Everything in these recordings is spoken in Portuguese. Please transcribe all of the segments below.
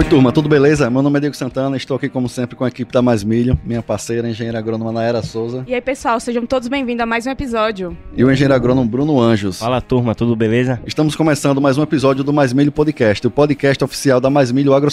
Oi, turma, tudo beleza? Meu nome é Diego Santana, estou aqui como sempre com a equipe da Mais Milho, minha parceira, a engenheira agrônoma Naera Souza. E aí, pessoal, sejam todos bem-vindos a mais um episódio. E o engenheiro agrônomo Bruno Anjos. Fala, turma, tudo beleza? Estamos começando mais um episódio do Mais Milho Podcast, o podcast oficial da Mais Milho Agro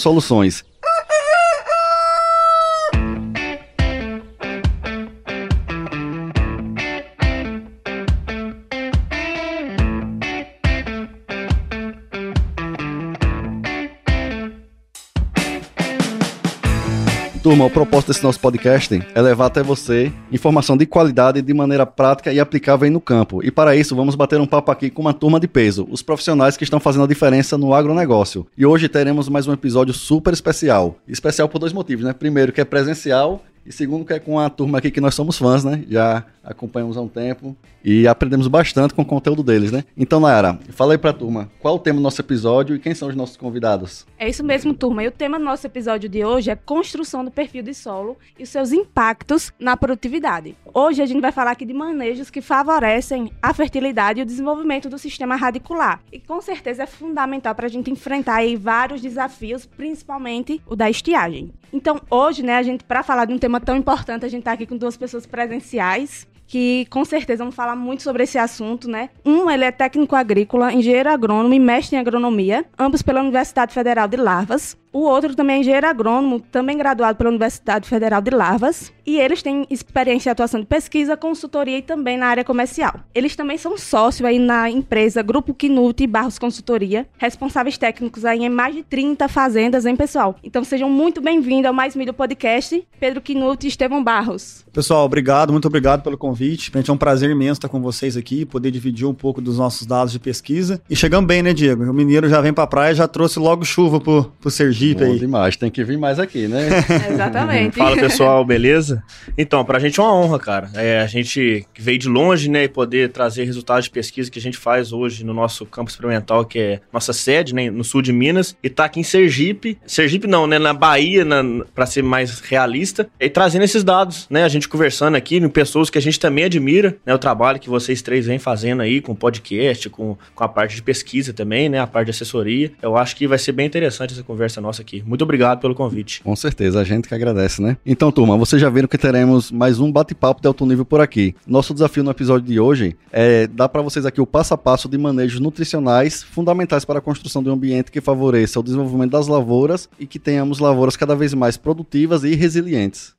Turma, o propósito desse nosso podcast é levar até você informação de qualidade de maneira prática e aplicável aí no campo. E para isso, vamos bater um papo aqui com uma turma de peso, os profissionais que estão fazendo a diferença no agronegócio. E hoje teremos mais um episódio super especial. Especial por dois motivos, né? Primeiro, que é presencial e segundo, que é com a turma aqui que nós somos fãs, né? Já acompanhamos há um tempo e aprendemos bastante com o conteúdo deles, né? Então, Nayara, fala aí pra turma, qual o tema do nosso episódio e quem são os nossos convidados? É isso mesmo, turma. E o tema do nosso episódio de hoje é construção do perfil de solo e seus impactos na produtividade. Hoje a gente vai falar aqui de manejos que favorecem a fertilidade e o desenvolvimento do sistema radicular. E com certeza é fundamental para a gente enfrentar aí vários desafios, principalmente o da estiagem. Então, hoje, né, a gente, para falar de um tema tão importante, a gente está aqui com duas pessoas presenciais que com certeza vão falar muito sobre esse assunto, né? Um, ele é técnico agrícola, engenheiro agrônomo e mestre em agronomia, ambos pela Universidade Federal de Lavras. O outro também é engenheiro agrônomo, também graduado pela Universidade Federal de Lavras. E eles têm experiência em atuação de pesquisa, consultoria e também na área comercial. Eles também são sócios aí na empresa Grupo Quinute Barros Consultoria, responsáveis técnicos aí em mais de 30 fazendas, hein, pessoal? Então sejam muito bem-vindos ao Mais Mídia Podcast, Pedro Quinute e Estevão Barros. Pessoal, obrigado, muito obrigado pelo convite. Pra gente é um prazer imenso estar com vocês aqui, poder dividir um pouco dos nossos dados de pesquisa. E chegamos bem, né, Diego? O mineiro já vem pra praia, já trouxe logo chuva pro, pro Sergipe Bom aí. demais, tem que vir mais aqui, né? Exatamente. Fala, pessoal, beleza? Então, pra gente é uma honra, cara. É, a gente veio de longe, né, e poder trazer resultados de pesquisa que a gente faz hoje no nosso campo experimental, que é nossa sede, né, no sul de Minas, e tá aqui em Sergipe. Sergipe não, né, na Bahia, na, pra ser mais realista, e trazendo esses dados, né, a gente conversando aqui, com pessoas que a gente também admira, né, o trabalho que vocês três vêm fazendo aí com podcast, com, com a parte de pesquisa também, né, a parte de assessoria. Eu acho que vai ser bem interessante essa conversa nossa aqui. Muito obrigado pelo convite. Com certeza, a gente que agradece, né? Então, turma, vocês já viram que teremos mais um bate-papo de alto nível por aqui. Nosso desafio no episódio de hoje é dar para vocês aqui o passo a passo de manejos nutricionais fundamentais para a construção de um ambiente que favoreça o desenvolvimento das lavouras e que tenhamos lavouras cada vez mais produtivas e resilientes.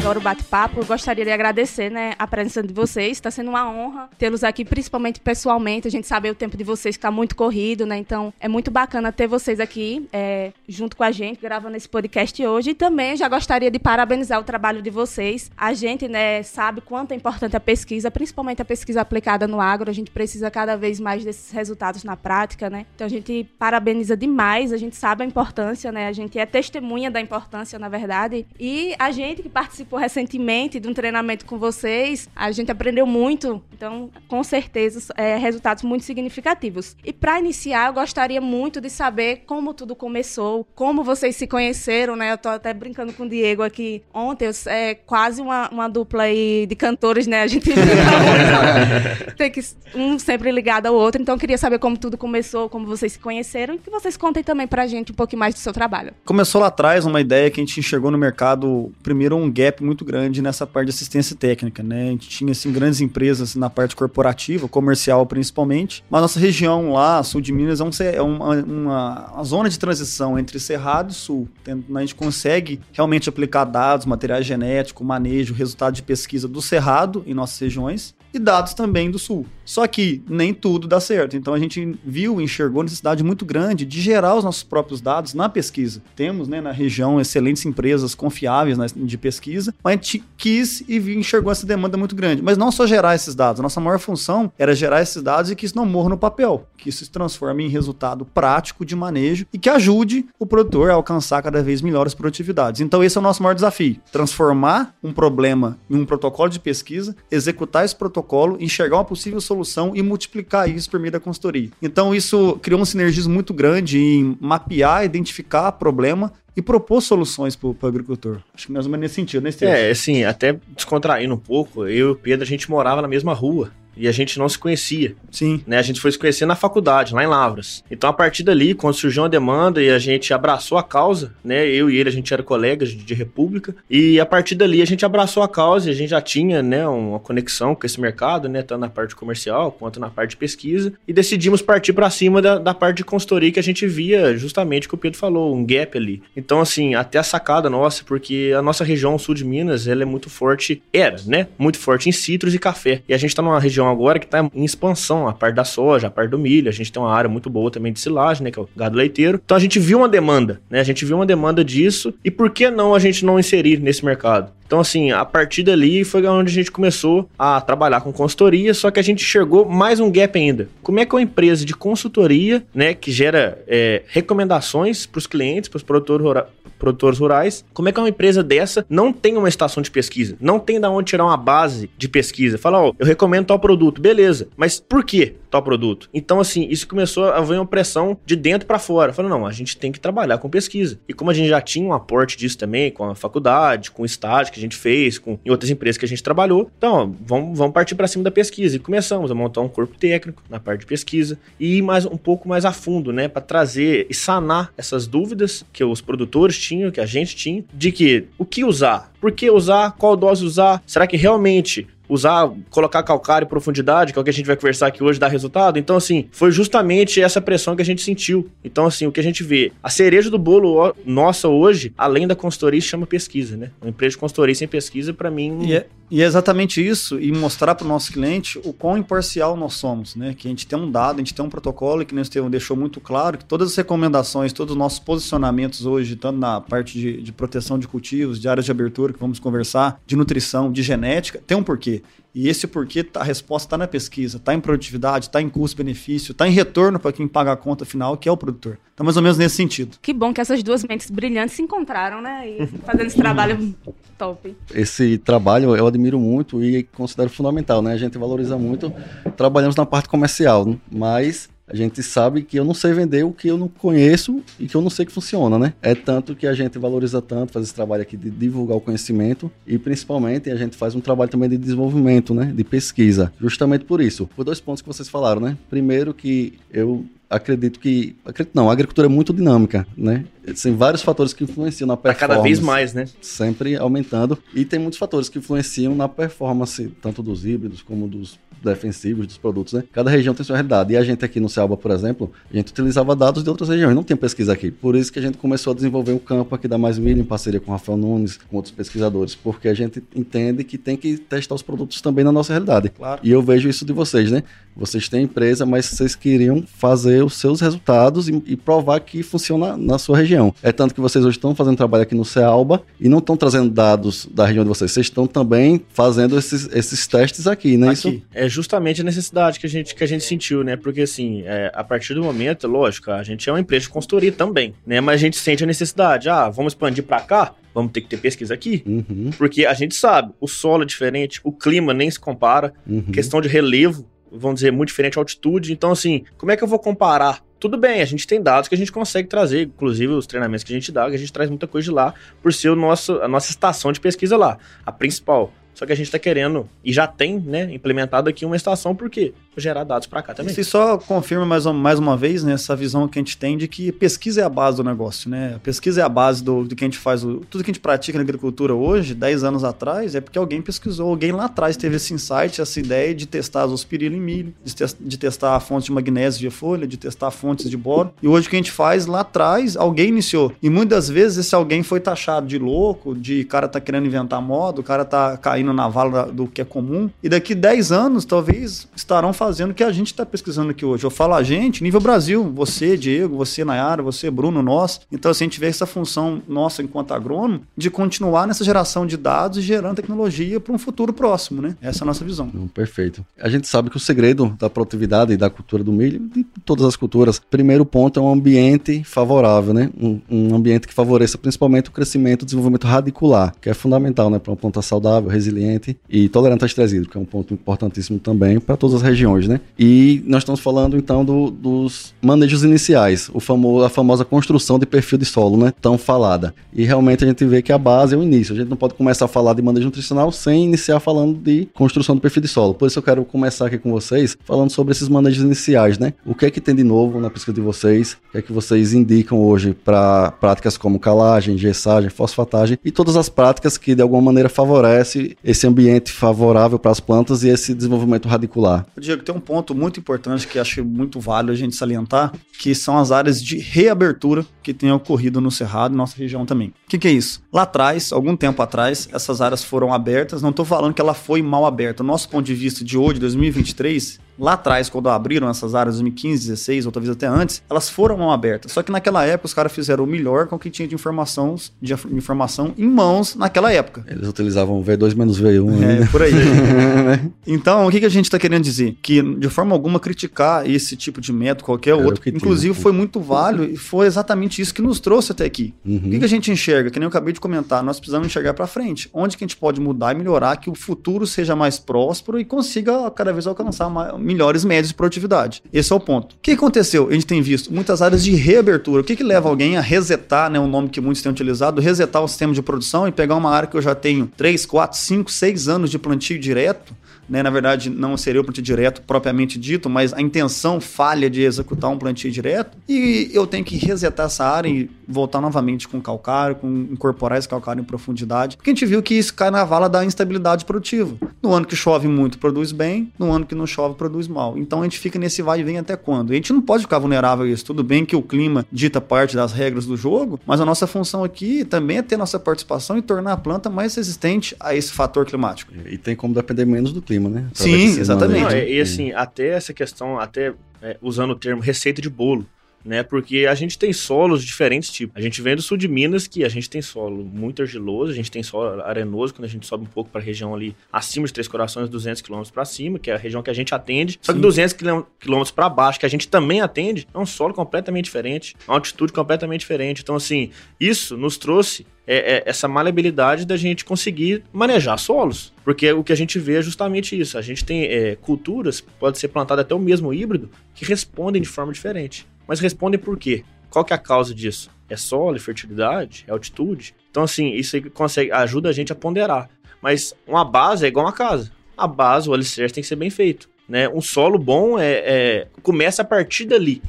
Agora o bate-papo, eu gostaria de agradecer, né, a presença de vocês. Está sendo uma honra tê-los aqui, principalmente pessoalmente. A gente sabe o tempo de vocês está muito corrido, né? Então é muito bacana ter vocês aqui é, junto com a gente, gravando esse podcast hoje. E também já gostaria de parabenizar o trabalho de vocês. A gente, né, sabe quanto é importante a pesquisa, principalmente a pesquisa aplicada no agro. A gente precisa cada vez mais desses resultados na prática, né? Então a gente parabeniza demais. A gente sabe a importância, né? A gente é testemunha da importância, na verdade. E a gente que participou recentemente de um treinamento com vocês, a gente aprendeu muito, então, com certeza, é, resultados muito significativos. E para iniciar, eu gostaria muito de saber como tudo começou, como vocês se conheceram, né? Eu tô até brincando com o Diego aqui ontem, é quase uma, uma dupla aí de cantores, né? A gente tem que um sempre ligado ao outro, então eu queria saber como tudo começou, como vocês se conheceram e que vocês contem também pra gente um pouquinho mais do seu trabalho. Começou lá atrás uma ideia que a gente enxergou no mercado, primeiro um gap muito grande nessa parte de assistência técnica, né? A gente tinha assim grandes empresas na parte corporativa, comercial principalmente, mas nossa região lá, sul de Minas, é, um, é uma, uma, uma, zona de transição entre Cerrado e Sul. A gente consegue realmente aplicar dados, materiais genéticos, manejo, resultado de pesquisa do Cerrado em nossas regiões e dados também do Sul. Só que nem tudo dá certo. Então a gente viu, enxergou necessidade muito grande de gerar os nossos próprios dados na pesquisa. Temos né, na região excelentes empresas confiáveis né, de pesquisa, mas a gente quis e enxergou essa demanda muito grande. Mas não só gerar esses dados. A nossa maior função era gerar esses dados e que isso não morra no papel, que isso se transforme em resultado prático de manejo e que ajude o produtor a alcançar cada vez melhores produtividades. Então esse é o nosso maior desafio: transformar um problema em um protocolo de pesquisa, executar esse protocolo protocolo, enxergar uma possível solução e multiplicar isso por meio da consultoria. Então isso criou um sinergismo muito grande em mapear, identificar problema e propor soluções para o agricultor. Acho que mais ou menos nesse sentido, né, Estevam? É, assim, até descontraindo um pouco, eu e o Pedro, a gente morava na mesma rua e a gente não se conhecia. Sim. Né? A gente foi se conhecer na faculdade, lá em Lavras. Então, a partir dali, quando surgiu uma demanda e a gente abraçou a causa, né? Eu e ele, a gente era colegas de, República. E a partir dali, a gente abraçou a causa e a gente já tinha, né, uma conexão com esse mercado, né? Tanto na parte comercial quanto na parte de pesquisa. E decidimos partir para cima da, da parte de consultoria que a gente via justamente o que o Pedro falou, um gap ali. Então, assim, até a sacada nossa, porque a nossa região sul de Minas, ela é muito forte, era, né? Muito forte em citros e café. E a gente tá numa região agora que está em expansão, a parte da soja, a parte do milho. A gente tem uma área muito boa também de silagem, né, que é o gado leiteiro. Então a gente viu uma demanda, né? A gente viu uma demanda disso e por que não a gente não inserir nesse mercado? Então, assim, a partir dali foi onde a gente começou a trabalhar com consultoria, só que a gente chegou mais um gap ainda. Como é que uma empresa de consultoria, né, que gera é, recomendações para os clientes, para os produtores, rurais. Como é que uma empresa dessa não tem uma estação de pesquisa? Não tem da onde tirar uma base de pesquisa? Fala, ó, eu recomendo tal produto, beleza, mas por que tal produto? Então, assim, isso começou a ver uma pressão de dentro para fora. Falei, não, a gente tem que trabalhar com pesquisa. E como a gente já tinha um aporte disso também, com a faculdade, com o estágio que a gente fez, com em outras empresas que a gente trabalhou, então, vamos, vamos partir para cima da pesquisa. E começamos a montar um corpo técnico na parte de pesquisa e ir mais, um pouco mais a fundo, né, para trazer e sanar essas dúvidas que os produtores tinham tinha, que a gente tinha, de que o que usar, por que usar, qual dose usar, será que realmente usar, colocar calcário profundidade, que é o que a gente vai conversar aqui hoje, dá resultado. Então, assim, foi justamente essa pressão que a gente sentiu. Então, assim, o que a gente vê, a cereja do bolo nossa hoje, além da consultoria, chama pesquisa, né? Uma empresa de consultoria sem pesquisa, para mim. E é, e é, exatamente isso, e mostrar para o nosso cliente o quão imparcial nós somos, né? Que a gente tem um dado, a gente tem um protocolo, que o Estevam deixou muito claro que todas as recomendações, todos os nossos posicionamentos hoje, tanto na parte de, de proteção de cultivos, de áreas de abertura, que vamos conversar, de nutrição, de genética, tem um porquê. E esse porquê, a resposta está na pesquisa, está em produtividade, está em custo-benefício, está em retorno para quem paga a conta final, que é o produtor. Então, mais ou menos nesse sentido. Que bom que essas duas mentes brilhantes se encontraram, né? E fazendo esse trabalho top. Esse trabalho eu admiro muito e considero fundamental, né? A gente valoriza muito. Trabalhamos na parte comercial, né? mas a gente sabe que eu não sei vender o que eu não conheço e que eu não sei que funciona, né? É tanto que a gente valoriza tanto fazer esse trabalho aqui de divulgar o conhecimento e principalmente a gente faz um trabalho também de desenvolvimento, né? De pesquisa. Justamente por isso. Por dois pontos que vocês falaram, né? Primeiro que eu acredito que. Acredito não, a agricultura é muito dinâmica, né? Tem vários fatores que influenciam na performance. cada vez mais, né? Sempre aumentando. E tem muitos fatores que influenciam na performance, tanto dos híbridos como dos defensivos dos produtos, né? Cada região tem sua realidade. E a gente aqui no Cealba, por exemplo, a gente utilizava dados de outras regiões, não tem pesquisa aqui. Por isso que a gente começou a desenvolver o um campo aqui da Mais Milho, em parceria com o Rafael Nunes, com outros pesquisadores, porque a gente entende que tem que testar os produtos também na nossa realidade. Claro. E eu vejo isso de vocês, né? Vocês têm empresa, mas vocês queriam fazer os seus resultados e, e provar que funciona na sua região. É tanto que vocês hoje estão fazendo trabalho aqui no Cealba e não estão trazendo dados da região de vocês, vocês estão também fazendo esses, esses testes aqui, né? Aqui. Isso? É justamente a necessidade que a gente, que a gente sentiu, né? Porque assim, é, a partir do momento, lógico, a gente é uma empresa de consultoria também, né? Mas a gente sente a necessidade, ah, vamos expandir para cá? vamos ter que ter pesquisa aqui. Uhum. Porque a gente sabe, o solo é diferente, o clima nem se compara, uhum. questão de relevo, vamos dizer, muito diferente altitude. Então, assim, como é que eu vou comparar? Tudo bem, a gente tem dados que a gente consegue trazer, inclusive os treinamentos que a gente dá, que a gente traz muita coisa de lá, por ser o nosso, a nossa estação de pesquisa lá, a principal. Só que a gente está querendo, e já tem, né, implementado aqui uma estação, por quê? Gerar dados para cá também. Isso só confirma mais, mais uma vez né, essa visão que a gente tem de que pesquisa é a base do negócio, né? A pesquisa é a base do, do que a gente faz, o, tudo que a gente pratica na agricultura hoje, 10 anos atrás, é porque alguém pesquisou, alguém lá atrás teve esse insight, essa ideia de testar as ospirila em milho, de, te, de testar fontes de magnésio de folha, de testar fontes de boro. E hoje o que a gente faz lá atrás, alguém iniciou. E muitas vezes esse alguém foi taxado de louco, de cara tá querendo inventar moda, o cara tá caindo na vala do que é comum. E daqui 10 anos, talvez, estarão fazendo fazendo o que a gente está pesquisando aqui hoje. Eu falo a gente, nível Brasil, você, Diego, você, Nayara, você, Bruno, nós. Então, assim, a gente vê essa função nossa enquanto agrônomo de continuar nessa geração de dados e gerando tecnologia para um futuro próximo, né? Essa é a nossa visão. Perfeito. A gente sabe que o segredo da produtividade e da cultura do milho, de todas as culturas, primeiro ponto é um ambiente favorável, né? Um, um ambiente que favoreça principalmente o crescimento e desenvolvimento radicular, que é fundamental, né? Para uma planta saudável, resiliente e tolerante ao estresse hídrico, que é um ponto importantíssimo também para todas as regiões, né? E nós estamos falando então do, dos manejos iniciais, o famoso, a famosa construção de perfil de solo, né? Tão falada. E realmente a gente vê que a base é o início. A gente não pode começar a falar de manejo nutricional sem iniciar falando de construção do perfil de solo. Por isso eu quero começar aqui com vocês falando sobre esses manejos iniciais, né? O que é que tem de novo na pesquisa de vocês? O que é que vocês indicam hoje para práticas como calagem, gessagem, fosfatagem e todas as práticas que de alguma maneira favorecem esse ambiente favorável para as plantas e esse desenvolvimento radicular? Diego, tem um ponto muito importante que acho muito válido a gente salientar, que são as áreas de reabertura que têm ocorrido no Cerrado, nossa região também. O que, que é isso? Lá atrás, algum tempo atrás, essas áreas foram abertas. Não estou falando que ela foi mal aberta. Nosso ponto de vista de hoje, 2023, lá atrás, quando abriram essas áreas, 2015, 16, ou talvez até antes, elas foram mão abertas. Só que naquela época os caras fizeram o melhor com o que tinha de informação, de informação em mãos naquela época. Eles utilizavam V2 menos V1. É, né? por aí. então, o que, que a gente está querendo dizer? Que de forma alguma criticar esse tipo de método, qualquer Era outro, inclusive tinha. foi muito válido e foi exatamente isso que nos trouxe até aqui. Uhum. O que, que a gente enxerga? Que nem eu acabei de comentar, nós precisamos enxergar para frente. Onde que a gente pode mudar e melhorar que o futuro seja mais próspero e consiga cada vez alcançar melhores médios de produtividade. Esse é o ponto. O que aconteceu? A gente tem visto muitas áreas de reabertura. O que, que leva alguém a resetar, né, um nome que muitos têm utilizado, resetar o sistema de produção e pegar uma área que eu já tenho 3, 4, 5, 6 anos de plantio direto né? Na verdade, não seria o plantio direto propriamente dito, mas a intenção falha de executar um plantio direto e eu tenho que resetar essa área e voltar novamente com calcário, com incorporar esse calcário em profundidade, porque a gente viu que isso cai na vala da instabilidade produtiva. No ano que chove muito, produz bem, no ano que não chove, produz mal. Então a gente fica nesse vai e vem até quando? a gente não pode ficar vulnerável a isso. Tudo bem que o clima dita parte das regras do jogo, mas a nossa função aqui também é ter nossa participação e tornar a planta mais resistente a esse fator climático. E tem como depender menos do clima clima, né? Sim, exatamente. Não, e, e, assim, até essa questão, até é, usando o termo receita de bolo, né? Porque a gente tem solos de diferentes tipos. A gente vem do sul de Minas, que a gente tem solo muito argiloso, a gente tem solo arenoso, quando a gente sobe um pouco para a região ali acima de Três Corações, 200 km para cima, que é a região que a gente atende. Só que 200 km para baixo, que a gente também atende, é um solo completamente diferente, uma altitude completamente diferente. Então, assim, isso nos trouxe é, é, essa maleabilidade da gente conseguir manejar solos. Porque o que a gente vê é justamente isso. A gente tem é, culturas, pode ser plantado até o mesmo híbrido, que respondem de forma diferente. Mas respondem por quê? Qual que é a causa disso? É solo, é fertilidade, é altitude? Então, assim, isso aí consegue, ajuda a gente a ponderar. Mas uma base é igual uma casa. A base, o alicerce tem que ser bem feito. Né? Um solo bom é, é começa a partir dali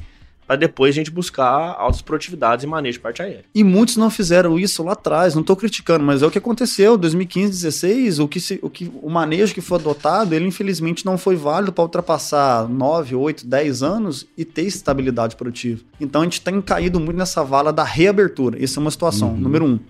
para depois a gente buscar altas produtividades e manejo de parte aérea. E muitos não fizeram isso lá atrás, não estou criticando, mas é o que aconteceu, 2015, 2016, o que, se, o que o manejo que foi adotado, ele infelizmente não foi válido para ultrapassar 9, 8, 10 anos e ter estabilidade produtiva. Então a gente tem caído muito nessa vala da reabertura. Essa é uma situação, uhum. número um.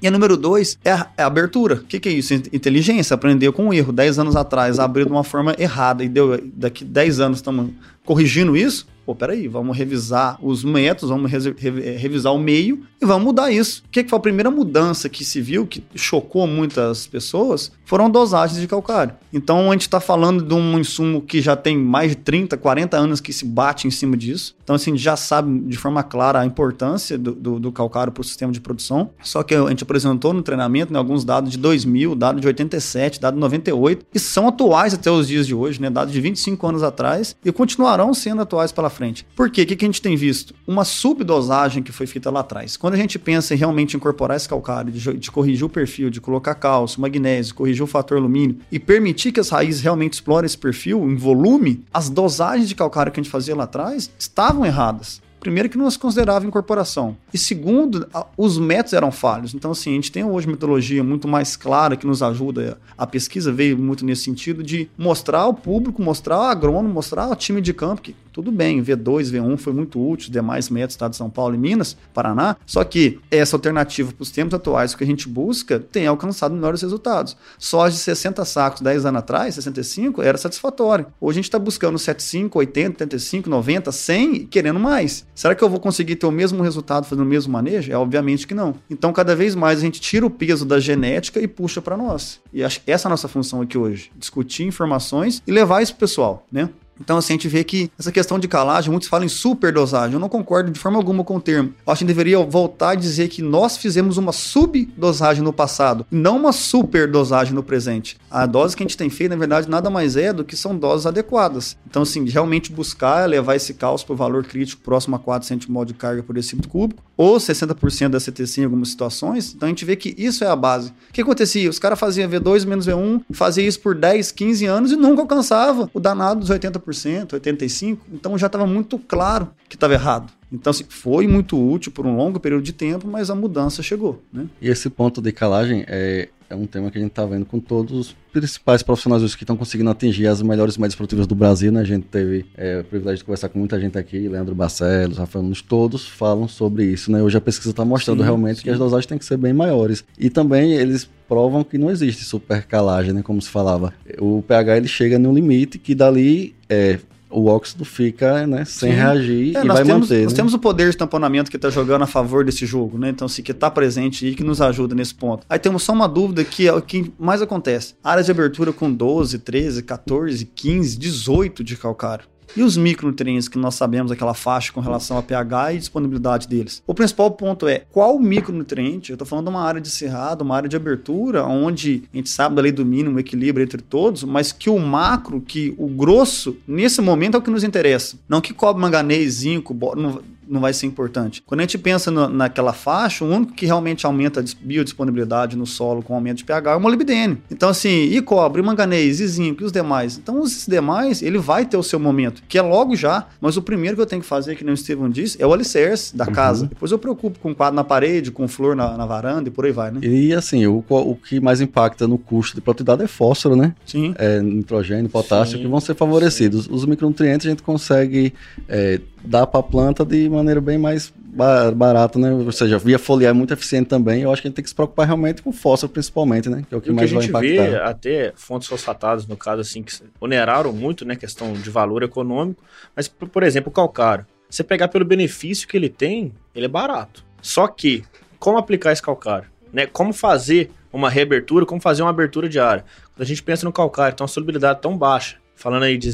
E a número dois é a, é a abertura. O que, que, é isso? Inteligência, aprender com um erro. 10 anos atrás abriu de uma forma errada e deu daqui 10 anos estamos corrigindo isso pô, peraí, vamos revisar os métodos, vamos re revisar o meio e vamos mudar isso. O que, que foi a primeira mudança que se viu, que chocou muitas pessoas, foram dosagens de calcário. Então a gente está falando de um insumo que já tem mais de 30, 40 anos que se bate em cima disso. Então, assim, já sabe de forma clara a importância do, do, do calcário para o sistema de produção. Só que a gente apresentou no treinamento né, alguns dados de 2000, dados de 87, dados de 98, e são atuais até os dias de hoje, né? Dados de 25 anos atrás, e continuarão sendo atuais pela frente. Por quê? O que, a gente tem visto? Uma subdosagem que foi feita lá atrás. Quando a gente pensa em realmente incorporar esse calcário, de, de corrigir o perfil, de colocar cálcio, magnésio, corrigir o fator alumínio e permitir que as raízes realmente explorem esse perfil em volume, as dosagens de calcário que a gente fazia lá atrás estavam erradas. Primeiro que não se considerava incorporação. E segundo, os métodos eram falhos. Então, assim, a gente tem hoje metodologia muito mais clara que nos ajuda. A pesquisa veio muito nesse sentido de mostrar ao público, mostrar ao agrônomo, mostrar ao time de campo que tudo bem, V2, V1 foi muito útil, demais métodos, estado de São Paulo e Minas, Paraná, só que essa alternativa para os tempos atuais que a gente busca tem alcançado melhores resultados. Soja de 60 sacos 10 anos atrás, 65, era satisfatório. Hoje a gente está buscando 75, 80, 85, 90, 100 e querendo mais. Será que eu vou conseguir ter o mesmo resultado fazendo o mesmo manejo? É obviamente que não. Então, cada vez mais a gente tira o peso da genética e puxa para nós. E acho que essa é a nossa função aqui hoje: discutir informações e levar isso pro pessoal, né? Então, assim, a gente vê que essa questão de calagem, muitos falam em superdosagem. Eu não concordo de forma alguma com o termo. Eu acho que deveria voltar a dizer que nós fizemos uma subdosagem no passado, não uma superdosagem no presente. A dose que a gente tem feito, na verdade, nada mais é do que são doses adequadas. Então, assim, realmente buscar levar esse cálcio para o valor crítico próximo a 4 centimol de carga por decímetro cúbico, ou 60% da CTC em algumas situações. Então, a gente vê que isso é a base. O que acontecia? Os caras faziam V2 menos V1, faziam isso por 10, 15 anos e nunca alcançava o danado dos 80%. 85%, então já estava muito claro que estava errado. Então, assim, foi muito útil por um longo período de tempo, mas a mudança chegou. Né? E esse ponto de calagem é, é um tema que a gente está vendo com todos os principais profissionais que estão conseguindo atingir as melhores médias produtivas do Brasil. Né? A gente teve é, o privilégio de conversar com muita gente aqui, Leandro Barcelos, Rafael Nunes, todos falam sobre isso. Né? Hoje a pesquisa está mostrando sim, realmente sim. que as dosagens têm que ser bem maiores. E também eles provam que não existe supercalagem, né, como se falava. O pH ele chega no limite que dali é, o óxido fica né, sem Sim. reagir é, e vai temos, manter. Nós né? temos o poder de tamponamento que está jogando a favor desse jogo, né? Então, se que está presente e que nos ajuda nesse ponto. Aí temos só uma dúvida que é o que mais acontece. Áreas de abertura com 12, 13, 14, 15, 18 de calcário. E os micronutrientes que nós sabemos aquela faixa com relação a pH e disponibilidade deles? O principal ponto é qual micronutriente, eu estou falando de uma área de cerrado, uma área de abertura, onde a gente sabe da lei do mínimo, equilíbrio entre todos, mas que o macro, que o grosso, nesse momento é o que nos interessa. Não que cobre manganês, zinco, não vai ser importante. Quando a gente pensa no, naquela faixa, o único que realmente aumenta a biodisponibilidade no solo com aumento de pH é o molibdênio. Então, assim, e cobre, e manganês, e zinco, e os demais. Então, os demais, ele vai ter o seu momento, que é logo já, mas o primeiro que eu tenho que fazer, que nem o Estevam disse, é o alicerce da uhum. casa. Depois eu preocupo com quadro na parede, com flor na, na, varanda e por aí vai, né? E assim, o, o que mais impacta no custo de produtividade é fósforo, né? Sim. É, nitrogênio, potássio, Sim. que vão ser favorecidos. Sim. Os micronutrientes a gente consegue é, dar para a planta de maneira bem mais barata, né? Ou seja, via foliar é muito eficiente também. Eu acho que a gente tem que se preocupar realmente com fósforo, principalmente, né? Que é o que e mais que vai impactar. A gente vê até fontes fosfatadas, no caso, assim, que oneraram muito, né? Questão de valor econômico. Mas, por exemplo, o calcário. Você pegar pelo benefício que ele tem, ele é barato. Só que, como aplicar esse calcário? Né? Como fazer uma reabertura, como fazer uma abertura de área? Quando a gente pensa no calcário, tem uma solubilidade tão baixa, falando aí de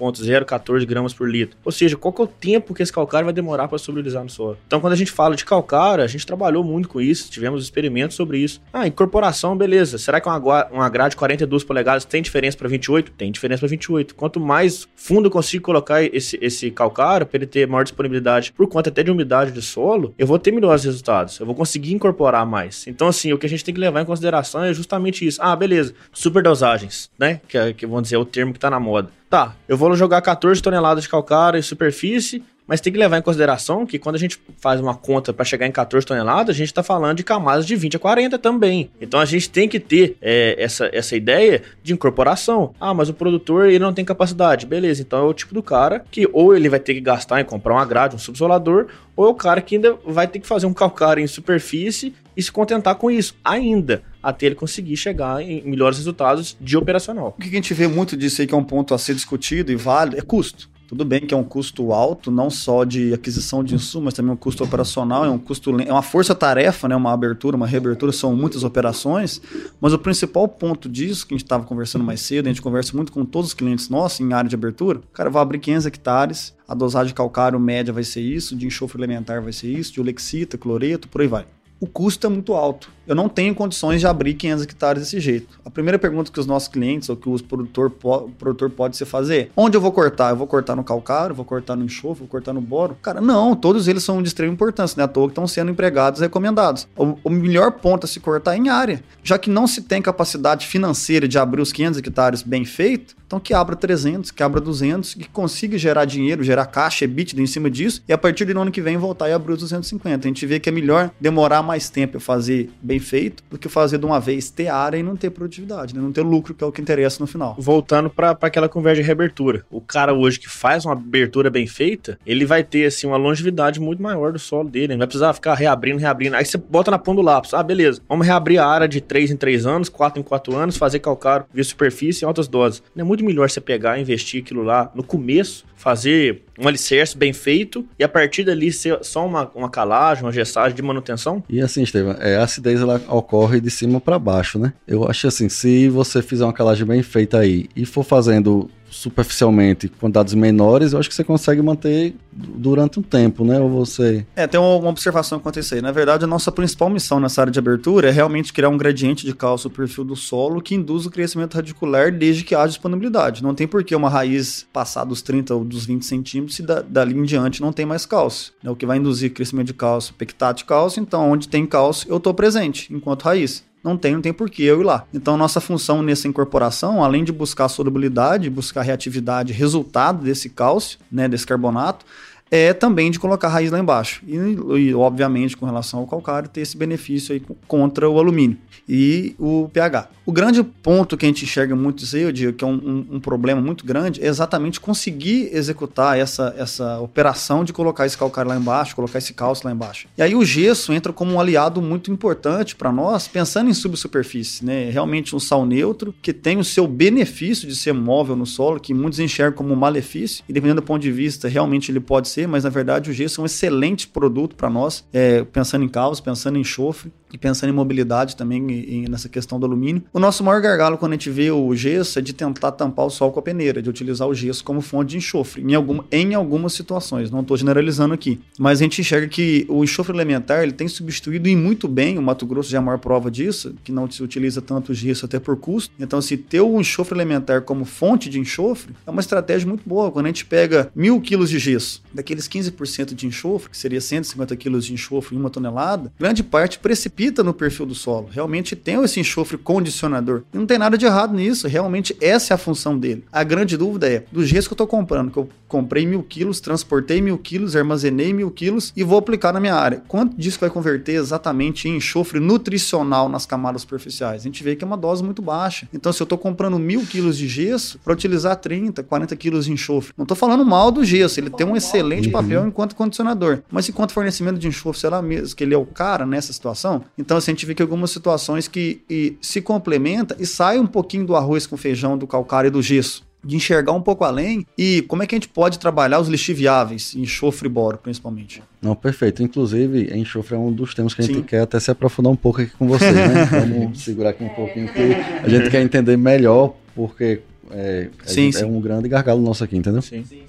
0,014 gramas por litro. Ou seja, qual que é o tempo que esse calcário vai demorar para solubilizar no solo? Então, quando a gente fala de calcário, a gente trabalhou muito com isso, tivemos experimentos sobre isso. Ah, incorporação, beleza. Será que uma, uma grade de 42 polegadas tem diferença para 28? Tem diferença para 28. Quanto mais fundo eu consigo colocar esse, esse calcário, para ele ter maior disponibilidade por conta até de umidade de solo, eu vou ter melhores resultados. Eu vou conseguir incorporar mais. Então, assim, o que a gente tem que levar em consideração é justamente isso. Ah, beleza. Superdosagens, né? Que, é, que vamos dizer, é o termo que está na moda. Tá, eu vou jogar 14 toneladas de calcário em superfície, mas tem que levar em consideração que quando a gente faz uma conta para chegar em 14 toneladas, a gente está falando de camadas de 20 a 40 também. Então a gente tem que ter é, essa, essa ideia de incorporação. Ah, mas o produtor ele não tem capacidade. Beleza, então é o tipo do cara que ou ele vai ter que gastar em comprar uma grade, um subsolador, ou é o cara que ainda vai ter que fazer um calcário em superfície e se contentar com isso ainda, até ele conseguir chegar em melhores resultados de operacional. O que a gente vê muito disso aí, que é um ponto a ser discutido e válido, é custo. Tudo bem que é um custo alto, não só de aquisição de insumos, mas também um custo operacional, é um custo é uma força-tarefa, né? Uma abertura, uma reabertura, são muitas operações, mas o principal ponto disso, que a gente estava conversando mais cedo, a gente conversa muito com todos os clientes nossos em área de abertura, o cara vai abrir 500 hectares, a dosagem de calcário média vai ser isso, de enxofre elementar vai ser isso, de olexita, cloreto, por aí vai o custo é muito alto. Eu não tenho condições de abrir 500 hectares desse jeito. A primeira pergunta que os nossos clientes ou que o produtor, o produtor pode se fazer, onde eu vou cortar? Eu vou cortar no calcário, vou cortar no enxofre, vou cortar no boro? Cara, não, todos eles são de extrema importância, né? À toa que estão sendo empregados e recomendados. O, o melhor ponto a se cortar é em área. Já que não se tem capacidade financeira de abrir os 500 hectares bem feito, então que abra 300, que abra 200, que consiga gerar dinheiro, gerar caixa, EBITDA em cima disso, e a partir do ano que vem voltar e abrir os 250. A gente vê que é melhor demorar mais tempo a fazer bem feito do que fazer de uma vez ter área e não ter produtividade, né? não ter lucro, que é o que interessa no final. Voltando para aquela conversa de reabertura. O cara hoje que faz uma abertura bem feita, ele vai ter assim uma longevidade muito maior do solo dele. Não vai precisar ficar reabrindo, reabrindo. Aí você bota na ponta do lápis. Ah, beleza. Vamos reabrir a área de 3 em 3 anos, 4 em 4 anos, fazer calcário via superfície em altas doses. Não é muito melhor você pegar investir aquilo lá no começo, fazer um alicerce bem feito e a partir dali ser só uma, uma calagem, uma gestagem de manutenção? E assim, Estevam, é, a acidez ela ocorre de cima para baixo, né? Eu acho assim, se você fizer uma calagem bem feita aí e for fazendo superficialmente quantidades menores, eu acho que você consegue manter durante um tempo, né? Ou você. É, tem uma observação que aconteceu aí. Na verdade, a nossa principal missão nessa área de abertura é realmente criar um gradiente de cálcio no perfil do solo que induz o crescimento radicular desde que haja disponibilidade. Não tem por que uma raiz passar dos 30 ou dos 20 centímetros se da, dali em diante não tem mais cálcio. Né? O que vai induzir crescimento de cálcio, pectato de cálcio, então onde tem cálcio eu estou presente enquanto raiz. Não tem, não tem por que eu ir lá. Então, nossa função nessa incorporação, além de buscar solubilidade, buscar reatividade, resultado desse cálcio, né, desse carbonato, é também de colocar a raiz lá embaixo. E, e, obviamente, com relação ao calcário, ter esse benefício aí contra o alumínio e o pH. O grande ponto que a gente enxerga muito isso aí, eu digo que é um, um, um, problema muito grande, é exatamente conseguir executar essa, essa operação de colocar esse calcário lá embaixo, colocar esse cálcio lá embaixo. E aí o gesso entra como um aliado muito importante para nós, pensando em subsuperfície, né? Realmente um sal neutro que tem o seu benefício de ser móvel no solo, que muitos enxergam como um malefício, e dependendo do ponto de vista, realmente ele pode ser, mas na verdade o gesso é um excelente produto para nós, é, pensando em cálcio, pensando em enxofre e pensando em mobilidade também e, e nessa questão do alumínio. O nosso maior gargalo quando a gente vê o gesso é de tentar tampar o sol com a peneira, de utilizar o gesso como fonte de enxofre, em, algum, em algumas situações, não estou generalizando aqui. Mas a gente enxerga que o enxofre elementar ele tem substituído e muito bem, o Mato Grosso já é a maior prova disso, que não se utiliza tanto o gesso até por custo. Então, se ter o enxofre elementar como fonte de enxofre, é uma estratégia muito boa. Quando a gente pega mil quilos de gesso, daqueles 15% de enxofre, que seria 150 quilos de enxofre em uma tonelada, grande parte precipita no perfil do solo. Realmente tem esse enxofre condicionador. E não tem nada de errado nisso, realmente essa é a função dele. A grande dúvida é, do gesso que eu estou comprando, que eu comprei mil quilos, transportei mil quilos, armazenei mil quilos e vou aplicar na minha área. Quanto disso vai converter exatamente em enxofre nutricional nas camadas superficiais? A gente vê que é uma dose muito baixa. Então, se eu estou comprando mil quilos de gesso, para utilizar 30, 40 quilos de enxofre, não estou falando mal do gesso, ele tem um excelente uhum. papel enquanto condicionador. Mas enquanto fornecimento de enxofre, será mesmo que ele é o cara nessa situação? Então, assim, a gente vê que algumas situações que se complementa e sai um pouquinho do arroz com feijão, do calcário e do gesso de enxergar um pouco além e como é que a gente pode trabalhar os lixiviáveis, enxofre e boro, principalmente. Não, perfeito. Inclusive, enxofre é um dos temas que a gente Sim. quer até se aprofundar um pouco aqui com vocês, né? Vamos segurar aqui um pouquinho, que a gente quer entender melhor, porque é, sim, é um grande gargalo nosso aqui, entendeu? Sim. sim.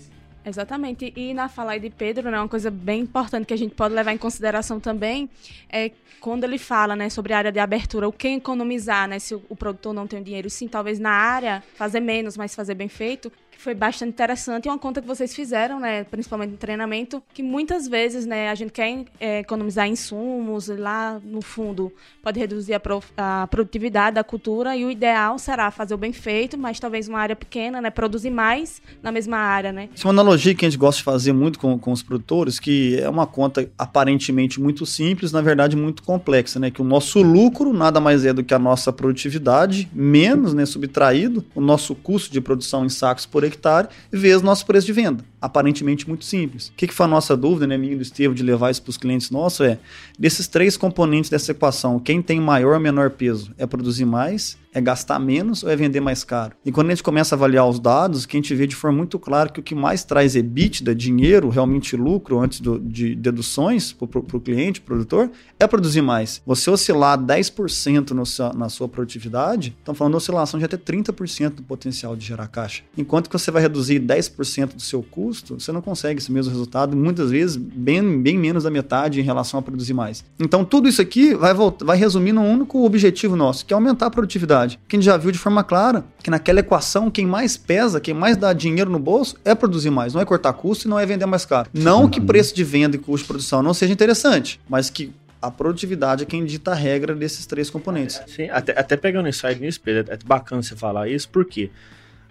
Exatamente. E na fala aí de Pedro, né, uma coisa bem importante que a gente pode levar em consideração também é quando ele fala né, sobre a área de abertura, o que economizar, né, se o, o produtor não tem dinheiro. Sim, talvez na área fazer menos, mas fazer bem feito foi bastante interessante. E uma conta que vocês fizeram, né, principalmente no treinamento, que muitas vezes, né, a gente quer é, economizar insumos, lá no fundo pode reduzir a, a, produtividade da cultura e o ideal será fazer o bem feito, mas talvez uma área pequena, né, produzir mais na mesma área, né. Isso é uma analogia que a gente gosta de fazer muito com, com os produtores, que é uma conta aparentemente muito simples, na verdade muito complexa, né, que o nosso lucro nada mais é do que a nossa produtividade, menos, né, subtraído, o nosso custo de produção em sacos por hectare vezes nosso preço de venda. Aparentemente muito simples. O que, que foi a nossa dúvida, né, minha do Estevam, de levar isso para os clientes nossos é, desses três componentes dessa equação, quem tem maior ou menor peso é produzir mais, é gastar menos ou é vender mais caro? E quando a gente começa a avaliar os dados, que a gente vê de forma muito clara que o que mais traz EBITDA, dinheiro, realmente lucro, antes do, de deduções para o cliente, produtor, é produzir mais. Você oscilar 10% no seu, na sua produtividade, estão falando de oscilação de até 30% do potencial de gerar caixa. Enquanto que você vai reduzir 10% do seu custo, você não consegue esse mesmo resultado, muitas vezes bem, bem menos da metade em relação a produzir mais. Então tudo isso aqui vai, voltar, vai resumir num único objetivo nosso, que é aumentar a produtividade. Que a gente já viu de forma clara que naquela equação, quem mais pesa, quem mais dá dinheiro no bolso é produzir mais, não é cortar custo e não é vender mais caro. Não que preço de venda e custo de produção não seja interessante, mas que a produtividade é quem dita a regra desses três componentes. Sim, até, até pegando insight nisso, Pedro, é bacana você falar isso, porque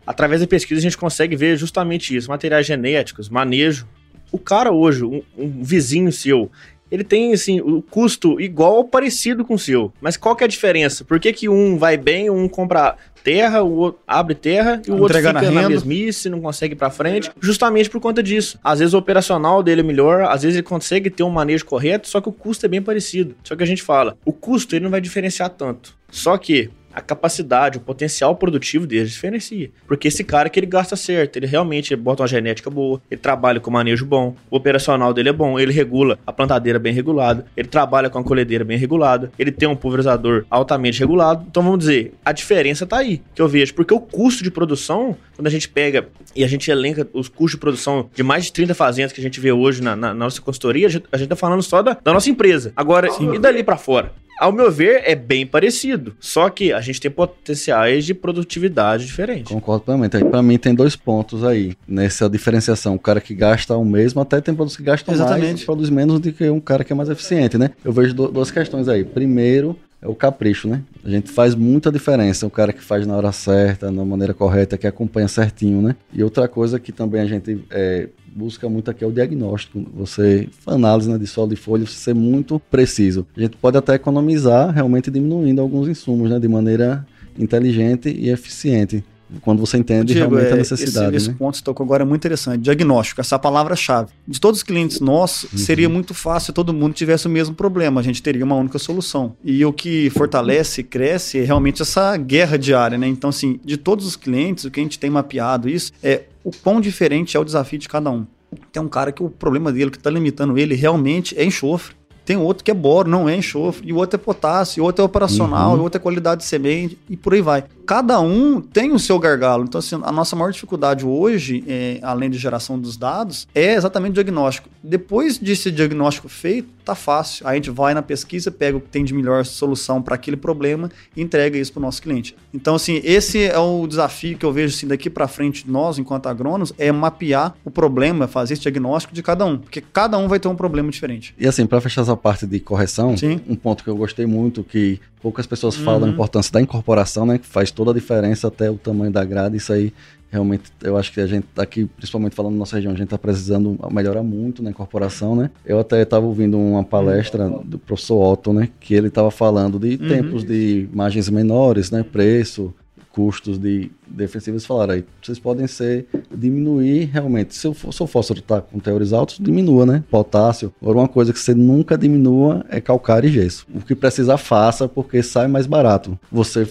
através da pesquisa a gente consegue ver justamente isso, materiais genéticos, manejo. O cara hoje, um, um vizinho seu, ele tem, assim, o custo igual ou parecido com o seu. Mas qual que é a diferença? Por que, que um vai bem, um compra terra, o outro abre terra e o outro fica na, na mesmice, não consegue ir pra frente, justamente por conta disso. Às vezes o operacional dele é melhor, às vezes ele consegue ter um manejo correto, só que o custo é bem parecido. Só que a gente fala, o custo ele não vai diferenciar tanto. Só que a capacidade, o potencial produtivo deles diferencia. Porque esse cara que ele gasta certo, ele realmente bota uma genética boa, ele trabalha com manejo bom, o operacional dele é bom, ele regula a plantadeira bem regulada, ele trabalha com a colhedeira bem regulada, ele tem um pulverizador altamente regulado. Então vamos dizer, a diferença tá aí, que eu vejo, porque o custo de produção, quando a gente pega e a gente elenca os custos de produção de mais de 30 fazendas que a gente vê hoje na, na, na nossa consultoria, a gente, a gente tá falando só da, da nossa empresa. Agora, Sim. e dali para fora? Ao meu ver, é bem parecido. Só que a gente tem potenciais de produtividade diferentes. Concordo plenamente. Para mim tem dois pontos aí nessa diferenciação. O cara que gasta o mesmo, até tem produtos que gastam Exatamente. mais e produz menos do que um cara que é mais eficiente, né? Eu vejo duas questões aí. Primeiro, é o capricho, né? A gente faz muita diferença, o cara que faz na hora certa, na maneira correta, que acompanha certinho, né? E outra coisa que também a gente é, busca muito aqui é o diagnóstico. Você, análise né, de solo de folha, você ser muito preciso. A gente pode até economizar, realmente diminuindo alguns insumos, né, de maneira inteligente e eficiente quando você entende Diego, realmente a é, necessidade. Esse, né? esse ponto que você tocou agora é muito interessante. Diagnóstico, essa palavra-chave. De todos os clientes nossos, uhum. seria muito fácil se todo mundo tivesse o mesmo problema. A gente teria uma única solução. E o que fortalece e cresce é realmente essa guerra diária, né? Então, assim, de todos os clientes, o que a gente tem mapeado isso é o quão diferente é o desafio de cada um. Tem um cara que o problema dele, que está limitando ele, realmente é enxofre. Tem outro que é boro, não é enxofre, e o outro é potássio, e o outro é operacional, uhum. e o outro é qualidade de semente, e por aí vai. Cada um tem o seu gargalo. Então, assim, a nossa maior dificuldade hoje, é, além de geração dos dados, é exatamente o diagnóstico. Depois desse diagnóstico feito, tá fácil. A gente vai na pesquisa, pega o que tem de melhor solução para aquele problema e entrega isso para o nosso cliente. Então, assim, esse é o desafio que eu vejo assim, daqui para frente, nós, enquanto agrônomos, é mapear o problema, fazer esse diagnóstico de cada um, porque cada um vai ter um problema diferente. E assim, para fechar essa parte de correção, Sim. um ponto que eu gostei muito, que poucas pessoas uhum. falam a importância da incorporação, né? Que faz toda a diferença até o tamanho da grade. Isso aí realmente eu acho que a gente tá aqui, principalmente falando da nossa região, a gente está precisando melhorar muito na incorporação, né? Eu até estava ouvindo uma palestra do professor Otto, né? Que ele estava falando de uhum. tempos de margens menores, né? Preço, custos de defensivos falaram aí, vocês podem ser diminuir realmente. Se o, seu fósforo está com teores altos, diminua, né? Potássio. Agora, uma coisa que você nunca diminua é calcário e gesso. O que precisar, faça, porque sai mais barato. Você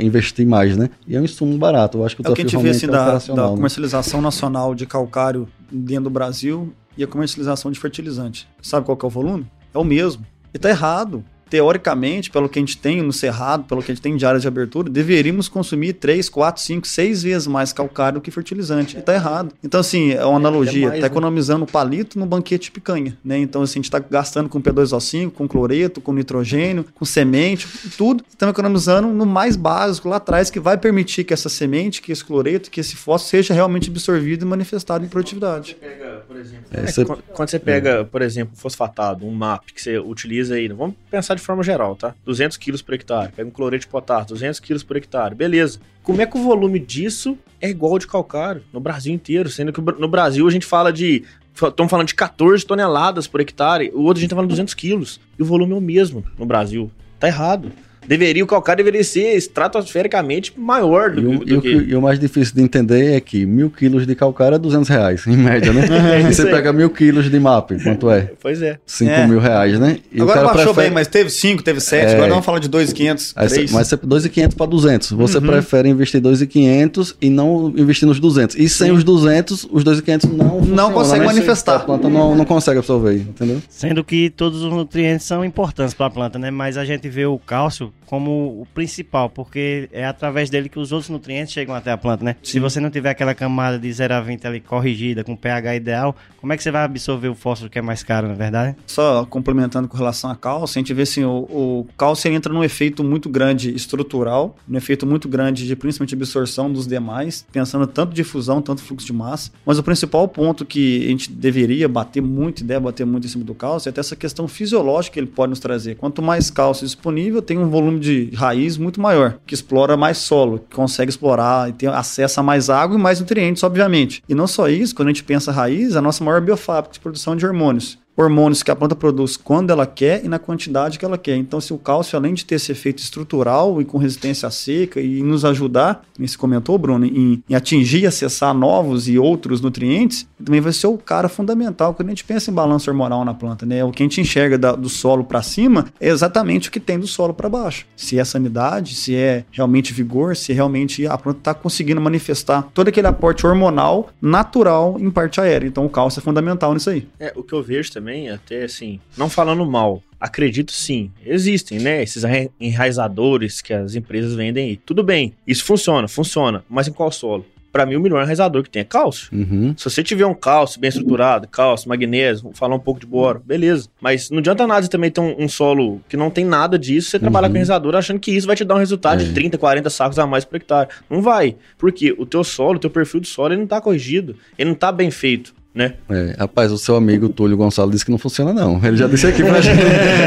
investir mais, né? E é um insumo barato. Eu acho que o é o que a gente vê assim, é da, da né? comercialização nacional de calcário dentro do Brasil e a comercialização de fertilizante. Sabe qual que é o volume? É o mesmo. E tá errado teoricamente, pelo que a gente tem no cerrado, pelo que a gente tem de áreas de abertura, deveríamos consumir 3, 4, 5, 6 vezes mais calcário do que fertilizante. E está errado. Então, assim, é uma analogia. Está é, é economizando palito no banquete de picanha. Né? Então, assim, a gente está gastando com P2O5, com cloreto, com nitrogênio, com semente, tudo. Estamos economizando no mais básico lá atrás, que vai permitir que essa semente, que esse cloreto, que esse fósforo seja realmente absorvido e manifestado em produtividade. Quando você pega, por exemplo, é, você... quando você pega, por exemplo, fosfatado, um MAP que você utiliza aí, vamos pensar de de forma geral, tá? 200 quilos por hectare. Pega um cloreto de potássio, 200 quilos por hectare. Beleza. Como é que o volume disso é igual ao de calcário no Brasil inteiro? Sendo que no Brasil a gente fala de Estamos falando de 14 toneladas por hectare, o outro a gente está falando de 200 quilos. E o volume é o mesmo no Brasil. Tá errado deveria, o calcário deveria ser estratosfericamente maior do, e o, do que... E o mais difícil de entender é que mil quilos de calcário é 200 reais, em média, né? É, e você pega mil quilos de MAP, quanto é? Pois é. 5 é. mil reais, né? E agora baixou prefere... bem, mas teve 5, teve 7, é... agora vamos falar de 2,500, Mas 2,500 para 200. Você uhum. prefere investir 2,500 e não investir nos 200. E sem Sim. os 200, os 2,500 não Não consegue né? manifestar. A planta não, não consegue absorver, entendeu? Sendo que todos os nutrientes são importantes para a planta, né? Mas a gente vê o cálcio como o principal, porque é através dele que os outros nutrientes chegam até a planta, né? Sim. Se você não tiver aquela camada de 0 a 20 ali corrigida, com pH ideal, como é que você vai absorver o fósforo que é mais caro, na é verdade? Só complementando com relação a cálcio, a gente vê assim, o, o cálcio entra num efeito muito grande estrutural, num efeito muito grande de principalmente absorção dos demais, pensando tanto difusão, tanto fluxo de massa. Mas o principal ponto que a gente deveria bater muito e deve bater muito em cima do cálcio é até essa questão fisiológica que ele pode nos trazer. Quanto mais cálcio disponível, tem um volume de raiz muito maior, que explora mais solo, que consegue explorar e tem acesso a mais água e mais nutrientes, obviamente. E não só isso, quando a gente pensa raiz, a nossa maior biofábrica de produção de hormônios. Hormônios que a planta produz quando ela quer e na quantidade que ela quer. Então, se o cálcio, além de ter esse efeito estrutural e com resistência à seca e nos ajudar, você comentou, Bruno, em, em atingir e acessar novos e outros nutrientes, também vai ser o cara fundamental quando a gente pensa em balanço hormonal na planta, né? O que a gente enxerga da, do solo para cima é exatamente o que tem do solo para baixo. Se é sanidade, se é realmente vigor, se realmente a planta está conseguindo manifestar todo aquele aporte hormonal natural em parte aérea. Então, o cálcio é fundamental nisso aí. É, o que eu vejo também, até assim, não falando mal, acredito sim, existem, né? Esses enraizadores que as empresas vendem aí. Tudo bem, isso funciona, funciona, mas em qual solo? Para mim, o melhor enraizador que tem é cálcio. Uhum. Se você tiver um cálcio bem estruturado, cálcio, magnésio, falar um pouco de boro, beleza. Mas não adianta nada você também ter um, um solo que não tem nada disso, você trabalhar Uhum. com enraizador achando que isso vai te dar um resultado É. de 30, 40 sacos a mais por hectare. Não vai. Porque o teu solo, o teu perfil de solo, ele não tá corrigido. Ele não tá bem feito, né? É, rapaz, o seu amigo Túlio Gonçalo disse que não funciona, não. Ele já disse aqui pra gente.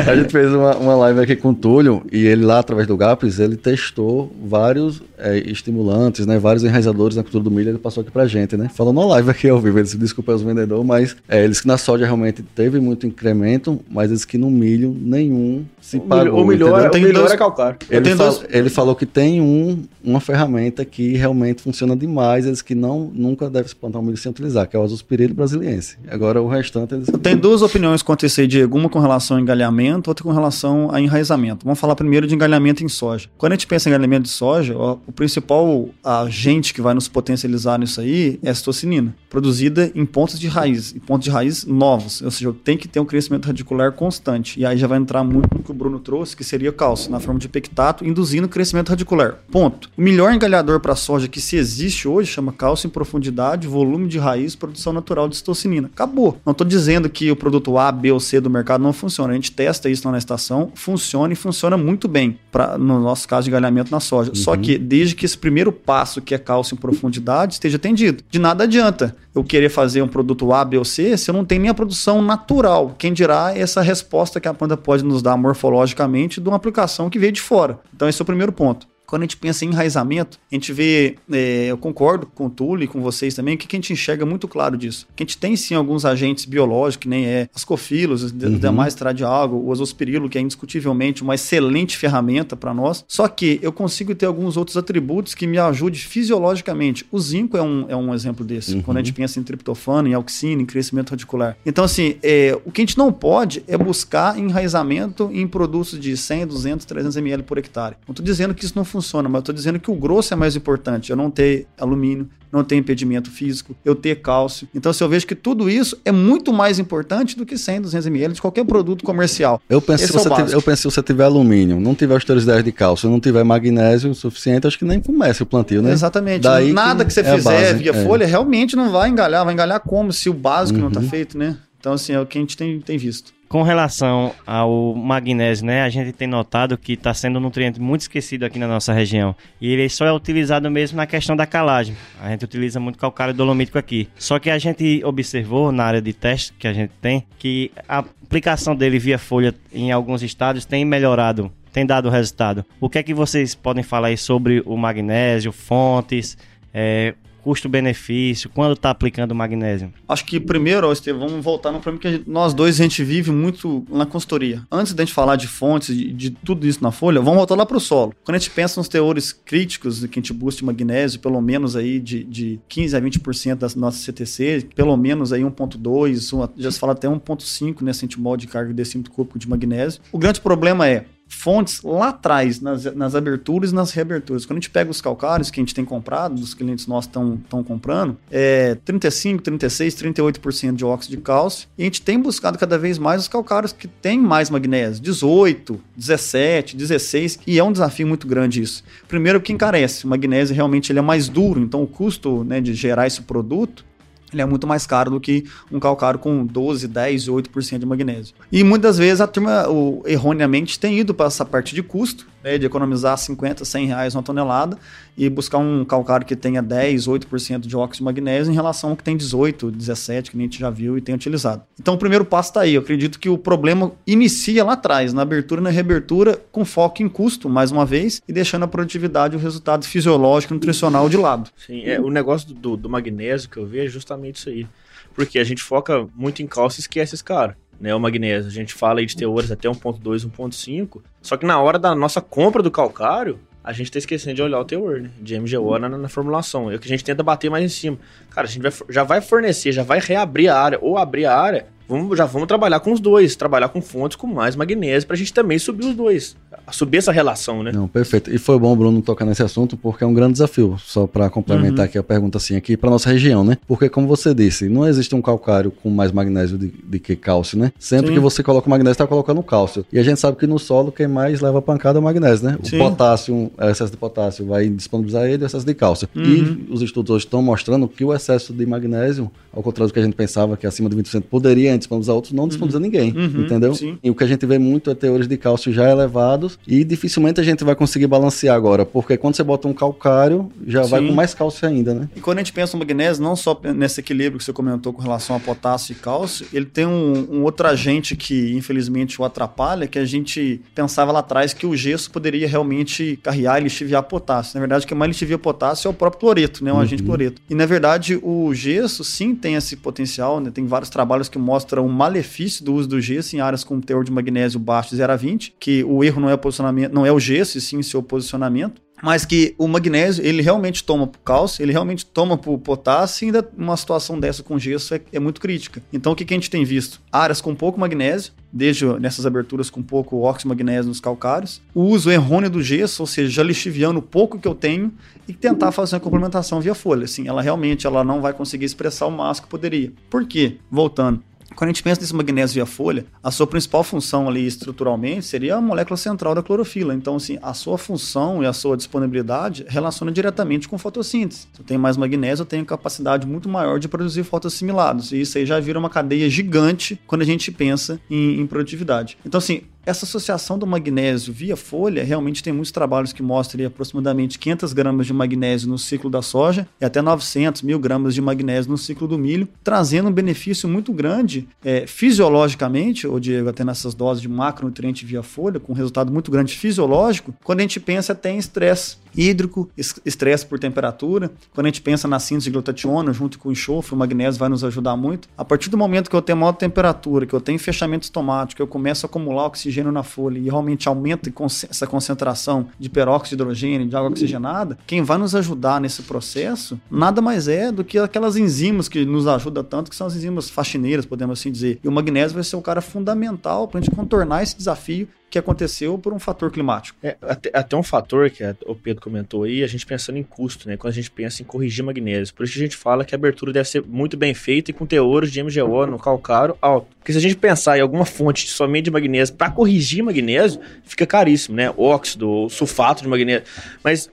A gente fez uma, uma live aqui com o Túlio e ele lá, através do GAPS, ele testou vários é, estimulantes, né? Vários enraizadores na cultura do milho, ele passou aqui pra gente, né? Falou na live aqui ao vivo, ele disse, desculpa os vendedores, mas é, eles que na soja realmente teve muito incremento, mas eles que no milho nenhum se pagou. o melhor, o Tem melhor dois- é calcário. Eu Ele, fal- dois- ele falou que tem um, uma ferramenta que realmente funciona demais, eles que não nunca deve se plantar um milho sem utilizar, que é o azospirilo brasiliense. Agora o restante. Eu tenho duas opiniões quanto a isso aí, Diego. Uma com relação a engalhamento, outra com relação a enraizamento. Vamos falar primeiro de engalhamento em soja. Quando a gente pensa em engalhamento de soja, ó, o principal agente que vai nos potencializar nisso aí é a citocinina, produzida em pontos de raiz, em pontos de raiz novos. Ou seja, tem que ter um crescimento radicular constante. E aí já vai entrar muito no que o Bruno trouxe, que seria cálcio, na forma de pectato, induzindo crescimento radicular. Ponto. O melhor engalhador para soja que se existe hoje chama cálcio em profundidade, volume de raiz, produção natural de citocinina. Acabou. Não estou dizendo que o produto A, B ou C do mercado não funciona. A gente testa isso lá na estação, funciona e funciona muito bem, pra, no nosso caso de engalhamento na soja. Só que desde que esse primeiro passo, que é cálcio em profundidade, esteja atendido. De nada adianta eu querer fazer um produto A, B ou C se eu não tenho nem a produção natural. Quem dirá essa resposta que a planta pode nos dar morfologicamente de uma aplicação que veio de fora. Então esse é o primeiro ponto. Quando a gente pensa em enraizamento, a gente vê, é, eu concordo com o Túlio e com vocês também, que a gente enxerga muito claro disso. Que a gente tem sim alguns agentes biológicos, que nem é ascofilos, os Uhum. demais tradialgo, o azospirilo, que é indiscutivelmente uma excelente ferramenta para nós. Só que eu consigo ter alguns outros atributos que me ajudem fisiologicamente. O zinco é um, é um exemplo desse. Uhum. Quando a gente pensa em triptofano, em auxina, em crescimento radicular. Então, assim, é, o que a gente não pode é buscar enraizamento em produtos de 100, 200, 300 ml por hectare. Não estou dizendo que isso não funciona, mas estou dizendo que o grosso é mais importante. Eu não ter alumínio, não ter impedimento físico, eu ter cálcio. Então, se eu vejo que tudo isso é muito mais importante do que 100, 200 ml de qualquer produto comercial. Eu penso, se é você tiver, básico. eu penso se você tiver alumínio, não tiver os 310 de cálcio, não tiver magnésio suficiente, acho que nem comece o plantio, né? Exatamente. Daí Nada que que, você é fizer via é. folha realmente não vai engalhar. Vai engalhar como? Se o básico não está Uhum. feito, né? Então, assim, é o que a gente tem, tem visto. Com relação ao magnésio, né, a gente tem notado que está sendo um nutriente muito esquecido aqui na nossa região. E ele só é utilizado mesmo na questão da calagem. A gente utiliza muito calcário dolomítico aqui. Só que a gente observou na área de teste que a gente tem que a aplicação dele via folha em alguns estados tem melhorado, tem dado resultado. O que é que vocês podem falar aí sobre o magnésio, fontes, é, custo-benefício, quando está aplicando magnésio? Acho que primeiro, vamos voltar no problema que gente- nós dois a gente vive muito na consultoria. Antes da gente falar de fontes, de, de tudo isso na folha, vamos voltar lá para o solo. Quando a gente pensa nos teores críticos que a gente busca de magnésio, pelo menos aí de, de 15 a 20% das nossas CTC, pelo menos aí 1.2, uma- já se fala até 1.5 nesse centimol de carga de decímetro cúbico de magnésio. O grande problema é fontes lá atrás, nas, nas aberturas e nas reaberturas. Quando a gente pega os calcários que a gente tem comprado, dos clientes nossos estão comprando, é 35, 36, 38% de óxido de cálcio. E a gente tem buscado cada vez mais os calcários que têm mais magnésio, 18, 17, 16, e é um desafio muito grande isso. Primeiro que encarece, o magnésio realmente ele é mais duro, então o custo né, de gerar esse produto ele é muito mais caro do que um calcário com 12, 10, 8% de magnésio. E muitas vezes a turma o, erroneamente tem ido para essa parte de custo, né, de economizar 50, 100 reais uma tonelada e buscar um calcário que tenha 10, 8% de óxido de magnésio em relação ao que tem 18, 17, que a gente já viu e tem utilizado. Então o primeiro passo está aí. Eu acredito que o problema inicia lá atrás, na abertura e na reabertura, com foco em custo, mais uma vez, e deixando a produtividade e o resultado fisiológico e nutricional de lado. Sim, é, o negócio do, do magnésio que eu vejo é justamente isso aí. Porque a gente foca muito em cálcio e esquece esse cara. Né, o magnésio. A gente fala aí de teores até 1.2, 1.5, só que na hora da nossa compra do calcário, a gente tá esquecendo de olhar o teor, né? De MGO na, na, formulação. É o que a gente tenta bater mais em cima. Cara, a gente vai, já vai fornecer, já vai reabrir a área ou abrir a área Vamos, já vamos trabalhar com os dois, trabalhar com fontes com mais magnésio pra gente também subir os dois. Subir essa relação, né? Não, perfeito. E foi bom, Bruno, tocar nesse assunto, porque é um grande desafio. Só para complementar uhum. aqui a pergunta assim, aqui para nossa região, né? Porque, como você disse, não existe um calcário com mais magnésio de, de que cálcio, né? Sempre Sim. que você coloca o magnésio, está colocando cálcio. E a gente sabe que no solo, quem mais leva pancada é o magnésio, né? O Sim. potássio, o excesso de potássio vai disponibilizar ele e o excesso de cálcio. Uhum. E os estudos hoje estão mostrando que o excesso de magnésio, ao contrário do que a gente pensava, que acima de 20% poderia disponibilizar outros, não disponibiliza ninguém, uhum, entendeu? Sim. E o que a gente vê muito é teores de cálcio já elevados e dificilmente a gente vai conseguir balancear agora, porque quando você bota um calcário, já sim. vai com mais cálcio ainda, né? E quando a gente pensa no magnésio, não só nesse equilíbrio que você comentou com relação a potássio e cálcio, ele tem um, um outro agente que infelizmente o atrapalha, que a gente pensava lá atrás que o gesso poderia realmente carrear e lixiviar potássio. Na verdade, o que mais lixivia potássio é o próprio cloreto, né? O uhum. agente cloreto. E na verdade, o gesso sim tem esse potencial, né? Tem vários trabalhos que mostram o malefício benefício do uso do gesso em áreas com teor de magnésio baixo de 0 a 20, que o erro não é o posicionamento, não é o gesso, e sim seu posicionamento mas que o magnésio ele realmente toma o cálcio, ele realmente toma o potássio, e ainda uma situação dessa com gesso é, é, muito crítica. Então o que, que a gente tem visto? Áreas com pouco magnésio, desde nessas aberturas com pouco óxido magnésio nos calcários, o uso errôneo do gesso, ou seja, já lixiviando o pouco que eu tenho e tentar fazer uma complementação via folha. Assim, ela realmente ela não vai conseguir expressar o máximo que poderia. Por quê? Voltando, quando a gente pensa nesse magnésio via folha, a sua principal função ali estruturalmente seria a molécula central da clorofila. Então, assim, a sua função e a sua disponibilidade relaciona diretamente com fotossíntese. Se eu tenho mais magnésio, eu tenho capacidade muito maior de produzir fotossimilados. E isso aí já vira uma cadeia gigante quando a gente pensa em, em produtividade. Então, assim, essa associação do magnésio via folha, realmente tem muitos trabalhos que mostram aproximadamente 500 gramas de magnésio no ciclo da soja e até 900 mil gramas de magnésio no ciclo do milho, trazendo um benefício muito grande é, fisiologicamente, o Diego, até nessas doses de macronutriente via folha, com um resultado muito grande fisiológico, quando a gente pensa até em estresse hídrico, estresse por temperatura. Quando a gente pensa na síntese de glutationa junto com o enxofre, o magnésio vai nos ajudar muito. A partir do momento que eu tenho maior temperatura, que eu tenho fechamento estomático, eu começo a acumular oxigênio na folha e realmente aumenta essa concentração de peróxido de hidrogênio, de água oxigenada, quem vai nos ajudar nesse processo nada mais é do que aquelas enzimas que nos ajudam tanto, que são as enzimas faxineiras, podemos assim dizer. E o magnésio vai ser um cara fundamental para a gente contornar esse desafio que aconteceu por um fator climático. É, até, até, um fator que o Pedro comentou aí, a gente pensando em custo, né? Quando a gente pensa em corrigir magnésio. Por isso que a gente fala que a abertura deve ser muito bem feita e com teores de MGO no calcário alto. Porque se a gente pensar em alguma fonte somente de magnésio para corrigir magnésio, fica caríssimo, né? Óxido, sulfato de magnésio. Mas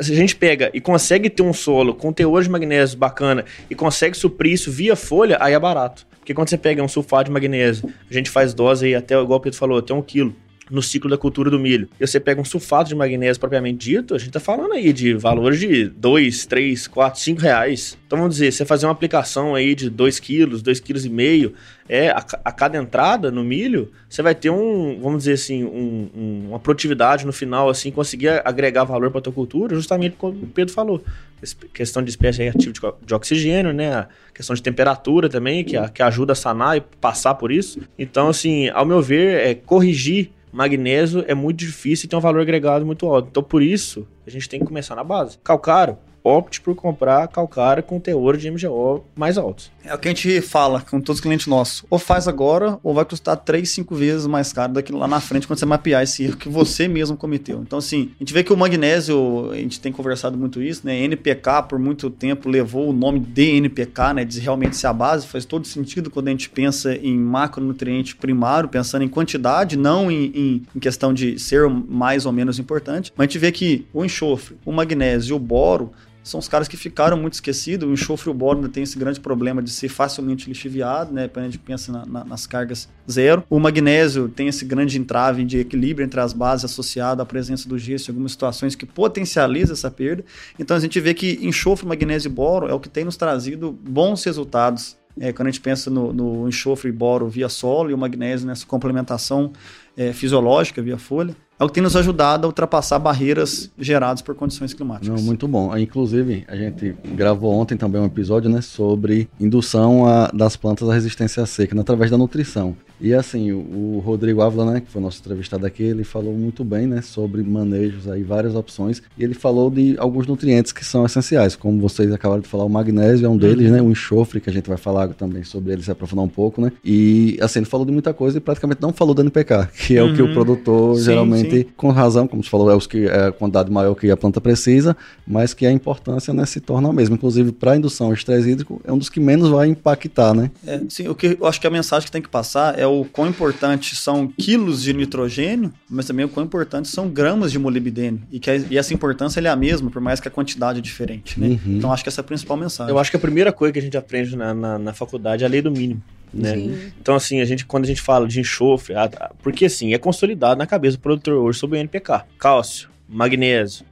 se a gente pega e consegue ter um solo com teor de magnésio bacana e consegue suprir isso via folha, aí é barato. Porque quando você pega um sulfato de magnésio, a gente faz dose aí até, igual o Pedro falou, até um quilo no ciclo da cultura do milho. E você pega um sulfato de magnésio propriamente dito, a gente tá falando aí de valores de 2, 3, 4, 5 reais. Então vamos dizer, você fazer uma aplicação aí de 2 quilos, 2 quilos e meio, é, a, a, cada entrada no milho, você vai ter um, vamos dizer assim, um, um, uma produtividade no final, assim, conseguir agregar valor para a tua cultura, justamente como o Pedro falou. Questão de espécie reativa de, de oxigênio, né? A questão de temperatura também, que, que ajuda a sanar e passar por isso. Então, assim, ao meu ver, é corrigir magnésio é muito difícil e tem um valor agregado muito alto. Então, por isso, a gente tem que começar na base. Calcário, opte por comprar calcário com teor de MGO mais altos. É o que a gente fala com todos os clientes nossos. Ou faz agora, ou vai custar 3, 5 vezes mais caro daqui lá na frente quando você mapear esse erro que você mesmo cometeu. Então, assim, a gente vê que o magnésio, a gente tem conversado muito isso, né? NPK por muito tempo levou o nome de NPK, né? De realmente ser a base, faz todo sentido quando a gente pensa em macronutriente primário, pensando em quantidade, não em, em, em questão de ser mais ou menos importante. Mas a gente vê que o enxofre, o magnésio e o boro são os caras que ficaram muito esquecidos. O enxofre e o boro tem esse grande problema de ser facilmente lixiviado, né? Quando a gente pensa na, na, nas cargas zero. O magnésio tem esse grande entrave de equilíbrio entre as bases associado à presença do gesso em algumas situações que potencializa essa perda. Então a gente vê que enxofre, magnésio e boro é o que tem nos trazido bons resultados. É, quando a gente pensa no, no enxofre e boro via solo e o magnésio nessa complementação é, fisiológica via folha, é o que tem nos ajudado a ultrapassar barreiras geradas por condições climáticas. Não, muito bom. Inclusive, a gente gravou ontem também um episódio né, sobre indução a, das plantas à resistência à seca, né, através da nutrição. E assim, o Rodrigo Ávila, né, que foi nosso entrevistado aqui, ele falou muito bem, né, sobre manejos aí, várias opções, e ele falou de alguns nutrientes que são essenciais, como vocês acabaram de falar, o magnésio é um deles, uhum. né, o enxofre, que a gente vai falar também sobre ele, se aprofundar um pouco, né, e assim, ele falou de muita coisa e praticamente não falou do NPK, que é uhum. o que o uhum. produtor sim, geralmente, sim. com razão, como você falou, é, os que, é a quantidade maior que a planta precisa, mas que a importância, né, se torna a mesma, inclusive para a indução ao estresse hídrico, é um dos que menos vai impactar, né. É, sim, o que eu acho que a mensagem que tem que passar é o quão importante são quilos de nitrogênio, mas também o quão importante são gramas de molibdênio. E, que, e essa importância é a mesma, por mais que a quantidade é diferente. Né? Uhum. Então acho que essa é a principal mensagem. Eu acho que a primeira coisa que a gente aprende na, na, na faculdade é a lei do mínimo. Né? Então, assim, a gente, quando a gente fala de enxofre, porque assim, é consolidado na cabeça do produtor hoje sobre o NPK. Cálcio, magnésio,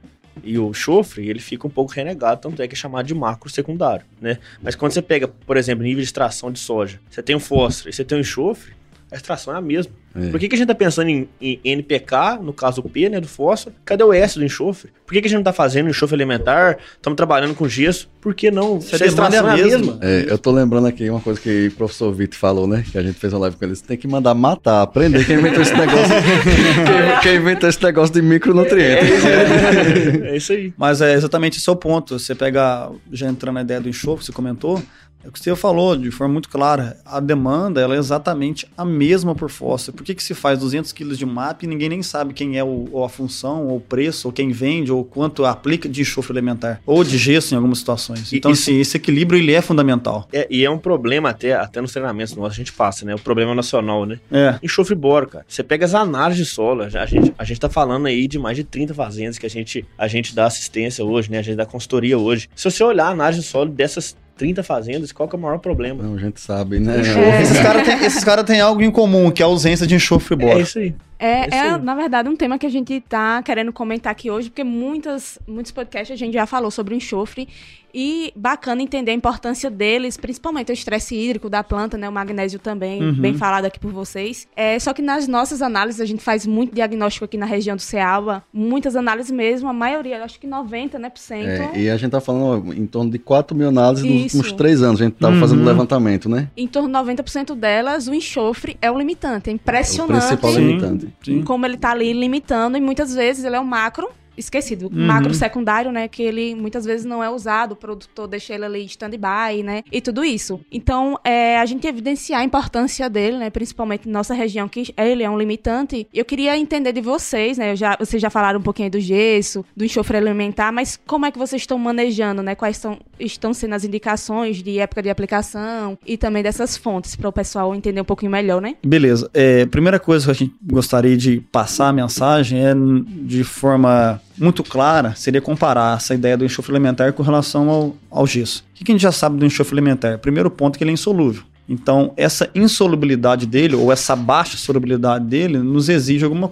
e o enxofre, ele fica um pouco renegado, tanto é que é chamado de macro secundário, né? Mas quando você pega, por exemplo, nível de extração de soja, você tem um fósforo e você tem um enxofre, a extração é a mesma. É. Por que, que a gente tá pensando em, em, NPK, no caso o P, né, do fósforo? Cadê o S do enxofre? Por que, que a gente não tá fazendo enxofre elementar? Estamos trabalhando com gesso. Por que não? Se a extração é a mesma. É, eu tô lembrando aqui uma coisa que o professor Vitor falou, né? Que a gente fez uma live com ele. Você tem que mandar matar, aprender quem inventou esse negócio. quem, quem, inventou esse negócio de micronutrientes. É, é, isso aí. Mas é exatamente esse é o ponto. Você pega, já entrando na ideia do enxofre, você comentou, é o que você falou de forma muito clara. A demanda ela é exatamente a mesma por fósforo. Por que, que se faz 200 quilos de MAP e ninguém nem sabe quem é o, ou a função, ou o preço, ou quem vende, ou quanto aplica de enxofre elementar, ou de gesso em algumas situações. Então, isso, assim, esse equilíbrio ele é fundamental. É, e é um problema até, até nos treinamentos nossos a gente passa, né? O problema nacional, né? É. Enxofre boro, cara. Você pega as análises de solo, a gente, a gente tá falando aí de mais de 30 fazendas que a gente, a gente dá assistência hoje, né? A gente dá consultoria hoje. Se você olhar a análise de solo dessas 30 fazendas, qual que é o maior problema? Não, a gente sabe, né? É. Esses caras têm cara algo em comum, que é a ausência de enxofre bora. É isso aí. É, é, na verdade, um tema que a gente tá querendo comentar aqui hoje, porque muitas, muitos podcasts a gente já falou sobre o enxofre e bacana entender a importância deles, principalmente o estresse hídrico da planta, né? O magnésio também, uhum. bem falado aqui por vocês. É, só que nas nossas análises, a gente faz muito diagnóstico aqui na região do Ceaba, muitas análises mesmo, a maioria, acho que 90, né, por cento. É, e a gente tá falando em torno de 4 mil análises Isso. nos últimos três anos, a gente tava uhum. fazendo levantamento, né? Em torno de 90% delas, o enxofre é o limitante, é impressionante. O principal limitante. Sim. Como ele tá ali limitando, e muitas vezes ele é um macro esquecido. Uhum. Macro secundário, né? Que ele muitas vezes não é usado, o produtor deixa ele ali stand-by, né? E tudo isso. Então, é, a gente evidenciar a importância dele, né? Principalmente na nossa região, que ele é um limitante. Eu queria entender de vocês, né? Eu já, vocês já falaram um pouquinho do gesso, do enxofre alimentar, mas como é que vocês estão manejando, né? Quais são, estão sendo as indicações de época de aplicação e também dessas fontes, para o pessoal entender um pouquinho melhor, né? Beleza. É, primeira coisa que a gente gostaria de passar a mensagem é de forma muito clara seria comparar essa ideia do enxofre elementar com relação ao, ao gesso. O que a gente já sabe do enxofre elementar? Primeiro ponto que ele é insolúvel. Então, essa insolubilidade dele, ou essa baixa solubilidade dele, nos exige alguma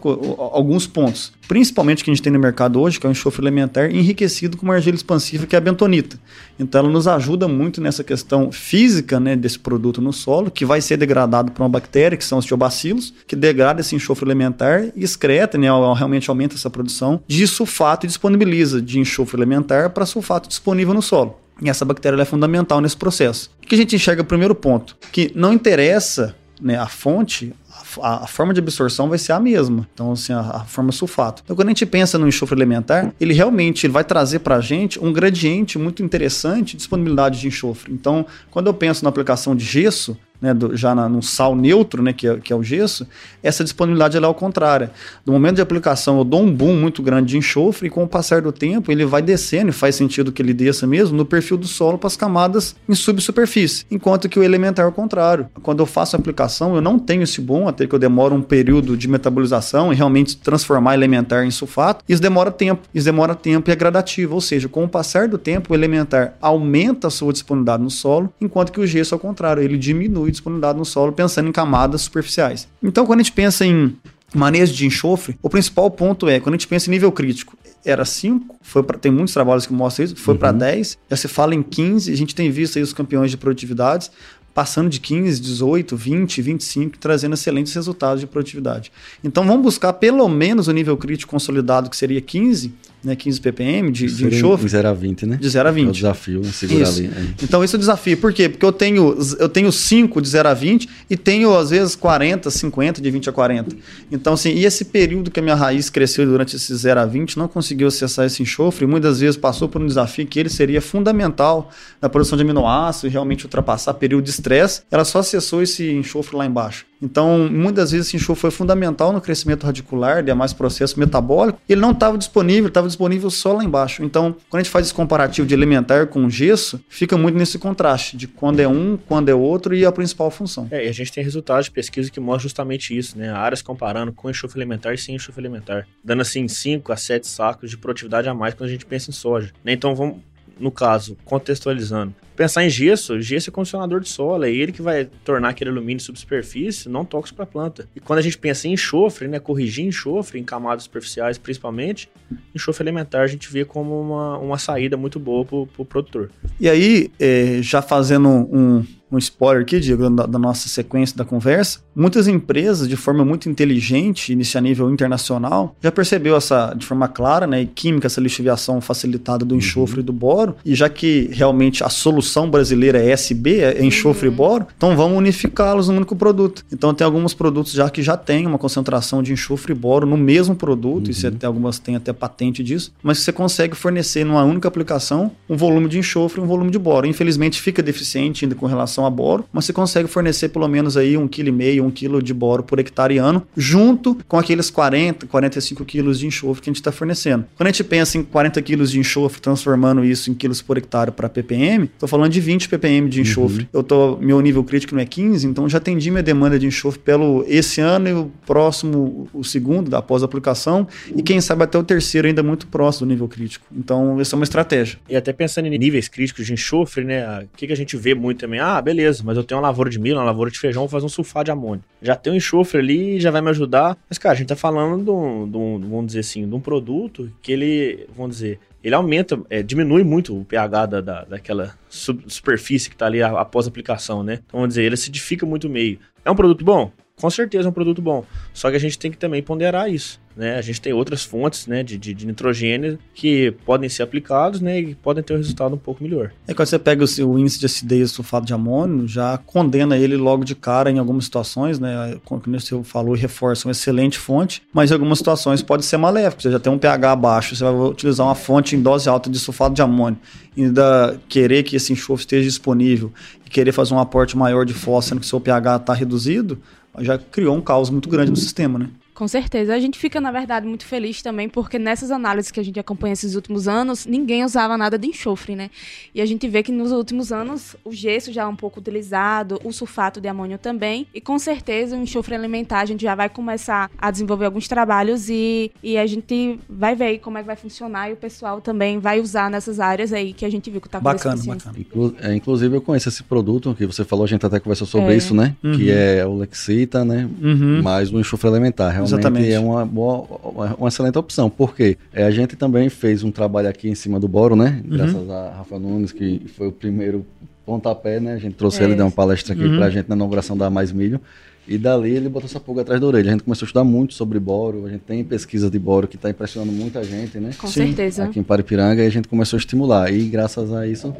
alguns pontos. Principalmente que a gente tem no mercado hoje, que é o enxofre elementar enriquecido com uma argila expansiva, que é a bentonita. Então, ela nos ajuda muito nessa questão física né, desse produto no solo, que vai ser degradado por uma bactéria, que são os tiobacilos, que degrada esse enxofre elementar e excreta, né, realmente aumenta essa produção de sulfato e disponibiliza de enxofre elementar para sulfato disponível no solo. E essa bactéria é fundamental nesse processo. O que a gente enxerga? Primeiro ponto, que não interessa né, a fonte, a, a, forma de absorção vai ser a mesma. Então, assim, a, a, forma sulfato. Então, quando a gente pensa no enxofre elementar, ele realmente ele vai trazer para a gente um gradiente muito interessante de disponibilidade de enxofre. Então, quando eu penso na aplicação de gesso, né, do, já na, sal neutro, né, que, é, que é o gesso, essa disponibilidade é ao contrário. No momento de aplicação, eu dou um boom muito grande de enxofre e com o passar do tempo ele vai descendo, e faz sentido que ele desça mesmo, no perfil do solo para as camadas em subsuperfície. Enquanto que o elementar é o contrário. Quando eu faço a aplicação, eu não tenho esse boom, até que eu demoro um período de metabolização e realmente transformar elementar em sulfato. Isso demora tempo. Isso demora tempo e é gradativo. Ou seja, com o passar do tempo, o elementar aumenta a sua disponibilidade no solo, enquanto que o gesso, ao contrário, ele diminui disponibilidade no solo, pensando em camadas superficiais. Então, quando a gente pensa em manejo de enxofre, o principal ponto é, quando a gente pensa em nível crítico, era 5, foi pra, tem muitos trabalhos que mostram isso, foi uhum. para 10, já se fala em 15, a gente tem visto aí os campeões de produtividades, passando de 15, 18, 20, 25, trazendo excelentes resultados de produtividade. Então vamos buscar pelo menos o nível crítico consolidado, que seria 15, né, 15 ppm de, de enxofre. De 0 a 20, né? De 0 a 20. É o desafio, né? segurar Isso. ali. É. Então, esse é o desafio. Por quê? Porque eu tenho, eu tenho 5 de 0 a 20 e tenho, às vezes, 40, 50, de 20 a 40. Então, assim, e esse período que a minha raiz cresceu durante esse 0 a 20, não conseguiu acessar esse enxofre, e muitas vezes passou por um desafio que ele seria fundamental na produção de aminoácidos, realmente ultrapassar período de estresse, ela só acessou esse enxofre lá embaixo. Então, muitas vezes esse enxofre foi fundamental no crescimento radicular, demais processo metabólico, ele não estava disponível, estava disponível só lá embaixo. Então, quando a gente faz esse comparativo de elementar com gesso, fica muito nesse contraste de quando é um, quando é outro e a principal função. É, e a gente tem resultados de pesquisa que mostram justamente isso, né? Áreas comparando com enxofre elementar e sem enxofre elementar, dando assim 5 a 7 sacos de produtividade a mais quando a gente pensa em soja. Né? Então, vamos no caso, contextualizando, pensar em gesso, gesso é condicionador de solo, é ele que vai tornar aquele alumínio subsuperfície não tóxico para a planta. E quando a gente pensa em enxofre, né, corrigir enxofre em camadas superficiais principalmente, enxofre elementar a gente vê como uma, uma saída muito boa para o produtor. E aí, é, já fazendo um, um spoiler aqui, Diego, da, da, nossa sequência da conversa, muitas empresas, de forma muito inteligente, nesse a nível internacional, já percebeu essa, de forma clara, né, e química, essa lixiviação facilitada do enxofre uhum. e do boro, e já que realmente a solução brasileira é SB, é enxofre uhum. e boro, então vamos unificá-los num único produto. Então tem alguns produtos já que já tem uma concentração de enxofre e boro no mesmo produto, uhum. e você tem algumas tem até patente disso, mas você consegue fornecer numa única aplicação um volume de enxofre e um volume de boro. Infelizmente fica deficiente ainda com relação a boro, mas você consegue fornecer pelo menos aí um quilo e meio, um quilo de boro por hectare ano, junto com aqueles 40, 45 quilos de enxofre que a gente está fornecendo. Quando a gente pensa em 40 quilos de enxofre, transformando isso em quilos por hectare para ppm, estou falando de 20 ppm de enxofre. Uhum. Eu tô, meu nível crítico não é 15, então já atendi minha demanda de enxofre pelo esse ano e o próximo, o segundo, da após a aplicação, e quem sabe até o terceiro ainda muito próximo do nível crítico. Então, essa é uma estratégia. E até pensando em níveis críticos de enxofre, né? O que, que a gente vê muito também? Ah, beleza, mas eu tenho uma lavoura de milho, uma lavoura de feijão, vou fazer um sulfato de amônio. Já tem um enxofre ali, já vai me ajudar. Mas, cara, a gente tá falando de um, de um vamos dizer assim, de um produto que ele, vamos dizer, ele aumenta, é, diminui muito o pH da, da, daquela superfície que está ali após a aplicação, né? Então, vamos dizer, ele acidifica muito o meio. É um produto bom? Com certeza é um produto bom. Só que a gente tem que também ponderar isso. Né? A gente tem outras fontes né, de, de, de, nitrogênio que podem ser aplicados né, e podem ter um resultado um pouco melhor. É quando você pega o, seu índice de acidez do sulfato de amônio, já condena ele logo de cara em algumas situações, né? Como você falou, reforça uma excelente fonte, mas em algumas situações pode ser maléfico. Você já tem um pH baixo, você vai utilizar uma fonte em dose alta de sulfato de amônio, ainda querer que esse enxofre esteja disponível e querer fazer um aporte maior de fósforo que seu pH está reduzido, já criou um caos muito grande no sistema, né? Com certeza. A gente fica, na verdade, muito feliz também, porque nessas análises que a gente acompanha esses últimos anos, ninguém usava nada de enxofre, né? E a gente vê que nos últimos anos o gesso já é um pouco utilizado, o sulfato de amônio também, e com certeza o enxofre alimentar a gente já vai começar a desenvolver alguns trabalhos e, e a gente vai ver aí como é que vai funcionar e o pessoal também vai usar nessas áreas aí que a gente viu que tá Bacana, bacana. Inclu é, inclusive eu conheço esse produto que você falou, a gente até conversou sobre é. isso, né? Uhum. Que é o Lexita, né? Uhum. Mais o enxofre alimentar. Realmente Exatamente. é uma boa, uma excelente opção. Porque é, a gente também fez um trabalho aqui em cima do Boro, né? Uhum. Graças uhum. a Rafa Nunes, que foi o primeiro pontapé, né? A gente trouxe é. ele, deu uma palestra aqui uhum. pra gente na inauguração da Mais Milho. E dali ele botou essa pulga atrás da orelha. A gente começou a estudar muito sobre boro, a gente tem pesquisa de boro que está impressionando muita gente, né? Com Sim. certeza. Aqui em Paripiranga e a gente começou a estimular. E graças a isso,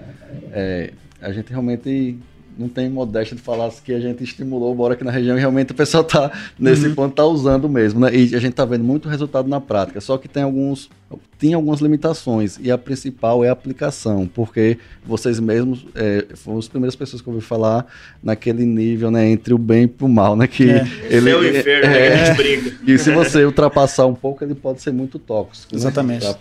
é, a gente realmente não tem modéstia de falar que a gente estimulou o boro aqui na região e realmente o pessoal está nesse uhum. ponto, está usando mesmo, né? E a gente está vendo muito resultado na prática. Só que tem alguns tinha algumas limitações e a principal é a aplicação, porque vocês mesmos é, foram as primeiras pessoas que eu ouvi falar naquele nível, né, entre o bem e o mal, né, que é. ele é o inferno, é, né, que a gente brinca. E se você ultrapassar um pouco, ele pode ser muito tóxico. Né? Exatamente. Né?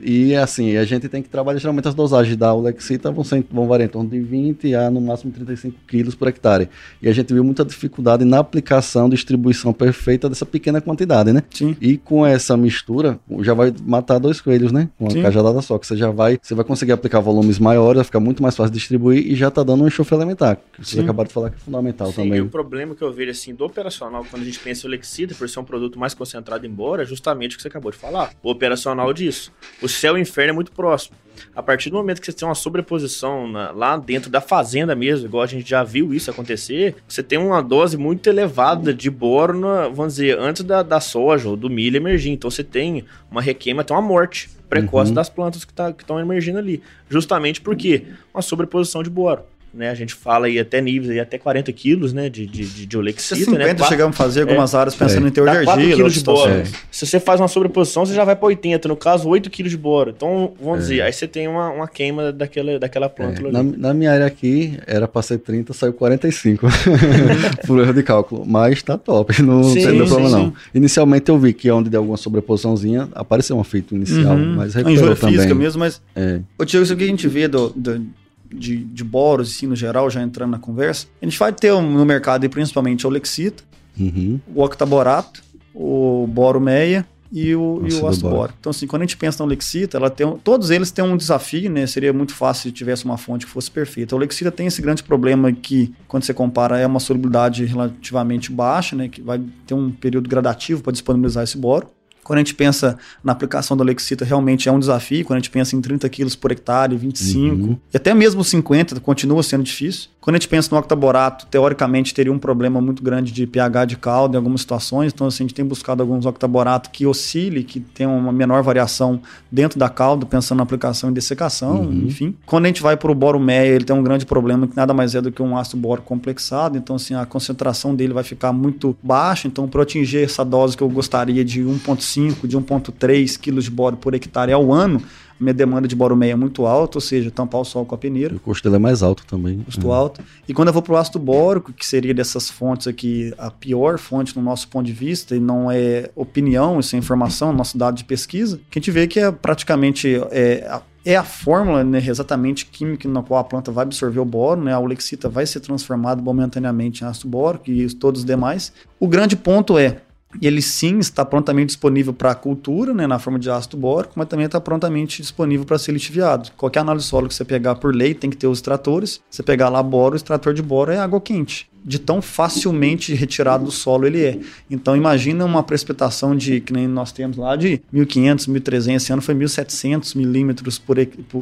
E assim, a gente tem que trabalhar geralmente as dosagens da Ulexita vão, ser, vão variar em torno de 20 a no máximo 35 quilos por hectare. E a gente viu muita dificuldade na aplicação, distribuição perfeita dessa pequena quantidade, né? Sim. E com essa mistura, já vai matar dois dois coelhos, né? Com uma Sim. cajadada só, que você já vai, você vai conseguir aplicar volumes maiores, vai ficar muito mais fácil de distribuir e já tá dando um enxofre elementar, que vocês Sim. acabaram de falar que é fundamental Sim, também. E o problema que eu vejo, assim, do operacional, quando a gente pensa o Lexita, por ser um produto mais concentrado embora, é justamente o que você acabou de falar. O operacional disso. O céu e o inferno é muito próximo. A partir do momento que você tem uma sobreposição na- lá dentro da fazenda mesmo, igual a gente já viu isso acontecer, você tem uma dose muito elevada de boro, na- vamos dizer, antes da, da soja ou do milho emergir. Então você tem uma requeima, até uma morte precoce Uhum. das plantas que tá- estão emergindo ali. Justamente porque uma sobreposição de boro. Né, a gente fala aí até níveis, aí até 40 quilos né, de, de, de, olexita. 50 né, quatro- chegamos a fazer algumas áreas pensando É. em teor de Dá 4 argila. quilos de boro. situações. Se você faz uma sobreposição, você já vai para 80. No caso, 8 quilos de boro. Então, vamos É. dizer, aí você tem uma, uma queima daquela, daquela É, planta na, ali. na minha área aqui era pra ser 30, saiu 45 por erro de cálculo. Mas tá top, não Sim, tem problema sim. não. Inicialmente eu vi que onde deu alguma sobreposiçãozinha, apareceu um efeito inicial, Uhum. mas recuperou injúria também. física mesmo, mas É. Ô, Tiago, isso aqui a gente vê do, do- de, de boros, assim, no geral, já entrando na conversa. A gente vai ter no mercado principalmente a Olexita, Uhum. o octaborato, o boro meia e o, e Ácido o. Então, assim, quando a gente pensa na Olexita, ela tem, todos eles têm um desafio, né? Seria muito fácil se tivesse uma fonte que fosse perfeita. A Olexita tem esse grande problema que, quando você compara, é uma solubilidade relativamente baixa, né? Que vai ter um período gradativo para disponibilizar esse boro. Quando a gente pensa na aplicação da Lexita, realmente é um desafio. Quando a gente pensa em 30 quilos por hectare, 25, Uhum. e até mesmo 50, continua sendo difícil. Quando a gente pensa no octaborato, teoricamente teria um problema muito grande de pH de caldo em algumas situações. Então, assim, a gente tem buscado alguns octaboratos que oscile, que tenham uma menor variação dentro da calda, pensando na aplicação e dessecação, Uhum. enfim. Quando a gente vai para o boro meia, ele tem um grande problema que nada mais é do que um ácido bórico complexado. Então, assim, a concentração dele vai ficar muito baixa. Então, para atingir essa dose que eu gostaria de 1,5, de 1,3 quilos de boro por hectare ao ano, minha demanda de boro meia é muito alta, ou seja, tampar o sol com a peneira o custo dele é mais alto também. custo Uhum. alto. E quando eu vou para o ácido bórico, que seria dessas fontes aqui a pior fonte no nosso ponto de vista, e não é opinião, isso é informação, nosso dado de pesquisa, que a gente vê que é praticamente é, a- é a fórmula né, exatamente química na qual a planta vai absorver o boro, né, a olexita vai ser transformada momentaneamente em ácido bórico e todos os demais. O grande ponto é ele sim está prontamente disponível para a cultura, né, na forma de ácido bórico, mas também está prontamente disponível para ser lixiviado. Qualquer análise solo que você pegar por lei tem que ter os extratores. Você pegar lá boro, o extrator de boro é água quente. De tão facilmente retirado do solo ele é. Então imagina uma precipitação de, que nem nós temos lá, de 1.500, 1.300, esse ano foi 1.700 milímetros por,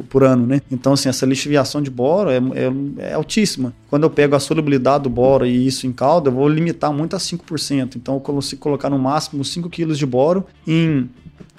por ano, né? Então assim, essa lixiviação de boro é, é, é altíssima. Quando eu pego a solubilidade do boro e isso em calda, eu vou limitar muito a 5%. Então eu consigo colocar no máximo 5 kg de boro em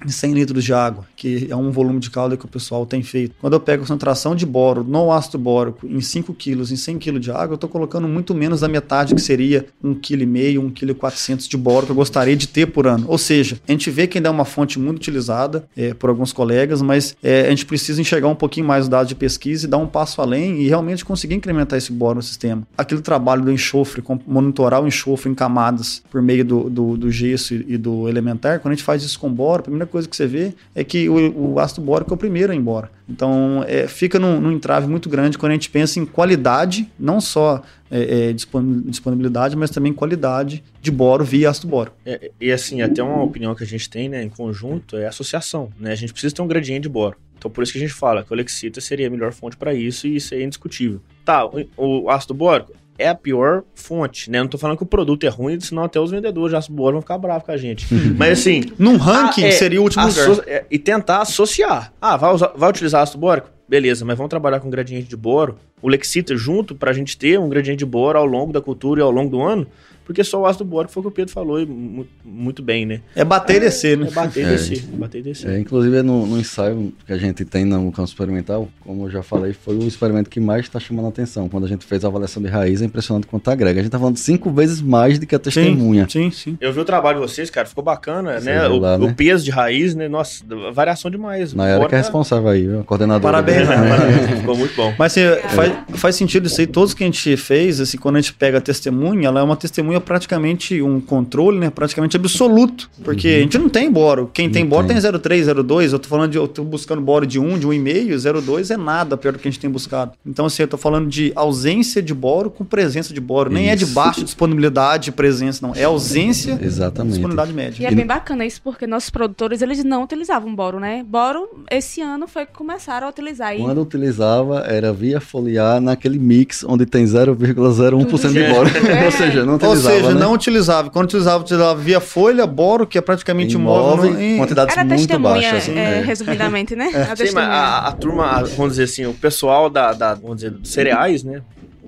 em 100 litros de água, que é um volume de calda que o pessoal tem feito. Quando eu pego a concentração de boro no ácido bórico em 5 quilos, em 100 kg de água, eu estou colocando muito menos da metade que seria 1,5 kg, 1,4 kg de boro que eu gostaria de ter por ano. Ou seja, a gente vê que ainda é uma fonte muito utilizada é, por alguns colegas, mas é, a gente precisa enxergar um pouquinho mais os dados de pesquisa e dar um passo além e realmente conseguir incrementar esse boro no sistema. Aquele trabalho do enxofre, monitorar o enxofre em camadas por meio do, do, do gesso e, e do elementar, quando a gente faz isso com boro, a primeira coisa que você vê é que o, o ácido bórico é o primeiro a ir embora. Então, é, fica num, num entrave muito grande quando a gente pensa em qualidade, não só é, é, dispon- disponibilidade, mas também qualidade de boro via ácido bórico. É, e assim, até uma opinião que a gente tem, né, em conjunto, é associação, né? A gente precisa ter um gradiente de boro. Então por isso que a gente fala que o Olexita seria a melhor fonte para isso e isso é indiscutível. Tá, o, o ácido bórico é a pior fonte, né? Não tô falando que o produto é ruim, senão até os vendedores de ácido bórico vão ficar bravos com a gente. Mas assim, Num ranking Ah, é, seria o último lugar. é, e tentar associar. Ah, vai, usar- vai utilizar ácido bórico? Beleza, mas vamos trabalhar com gradiente de boro, o Lexita junto, pra gente ter um gradiente de boro ao longo da cultura e ao longo do ano, porque só o ácido bórico foi o que o Pedro falou e mu- muito bem, né? É bater e descer, né? É bater e É. descer, bater e descer. É, inclusive no, no ensaio que a gente tem no campo experimental, como eu já falei, foi o experimento que mais está chamando a atenção. Quando a gente fez a avaliação de raiz, é impressionante quanto agrega. A gente tá falando cinco vezes mais do que a testemunha. Sim, sim. Eu vi o trabalho de vocês, cara, ficou bacana, Você né? O, lá, o né? peso de raiz, né? Nossa, variação demais. Na era que é responsável aí, viu? a coordenadora. Parabéns, né? Parabéns, ficou muito bom. Mas assim, faz, faz sentido isso aí. Todos que a gente fez, assim, quando a gente pega a testemunha, ela é uma testemunha praticamente um controle, né? Praticamente absoluto. Porque a gente não tem boro. Quem tem Não boro tem. tem 0,3, 0,2. Eu tô falando de. Eu tô buscando boro de 1, de 1,5, 0,2 é nada perto do que a gente tem buscado. Então, assim, eu tô falando de ausência de boro com presença de boro. Nem é de Isso. baixa disponibilidade e presença, não. É ausência de Exatamente. disponibilidade E média. é bem bacana isso, porque nossos produtores, eles não utilizavam boro, né? Boro, esse ano foi que começaram a utilizar aí. Quando utilizava, era via foliar naquele mix onde tem 0,01% de boro. É. Ou seja, não utilizava, seja, né? não utilizava. Quando utilizava, utilizava via folha, boro, que é praticamente Imóvel, imóvel. em- quantidades Era muito testemunha, baixas. é, é. resumidamente, né? A Sim, mas testemunha. a, a turma, a- vamos dizer assim, o pessoal da, da- vamos dizer, dos cereais, né?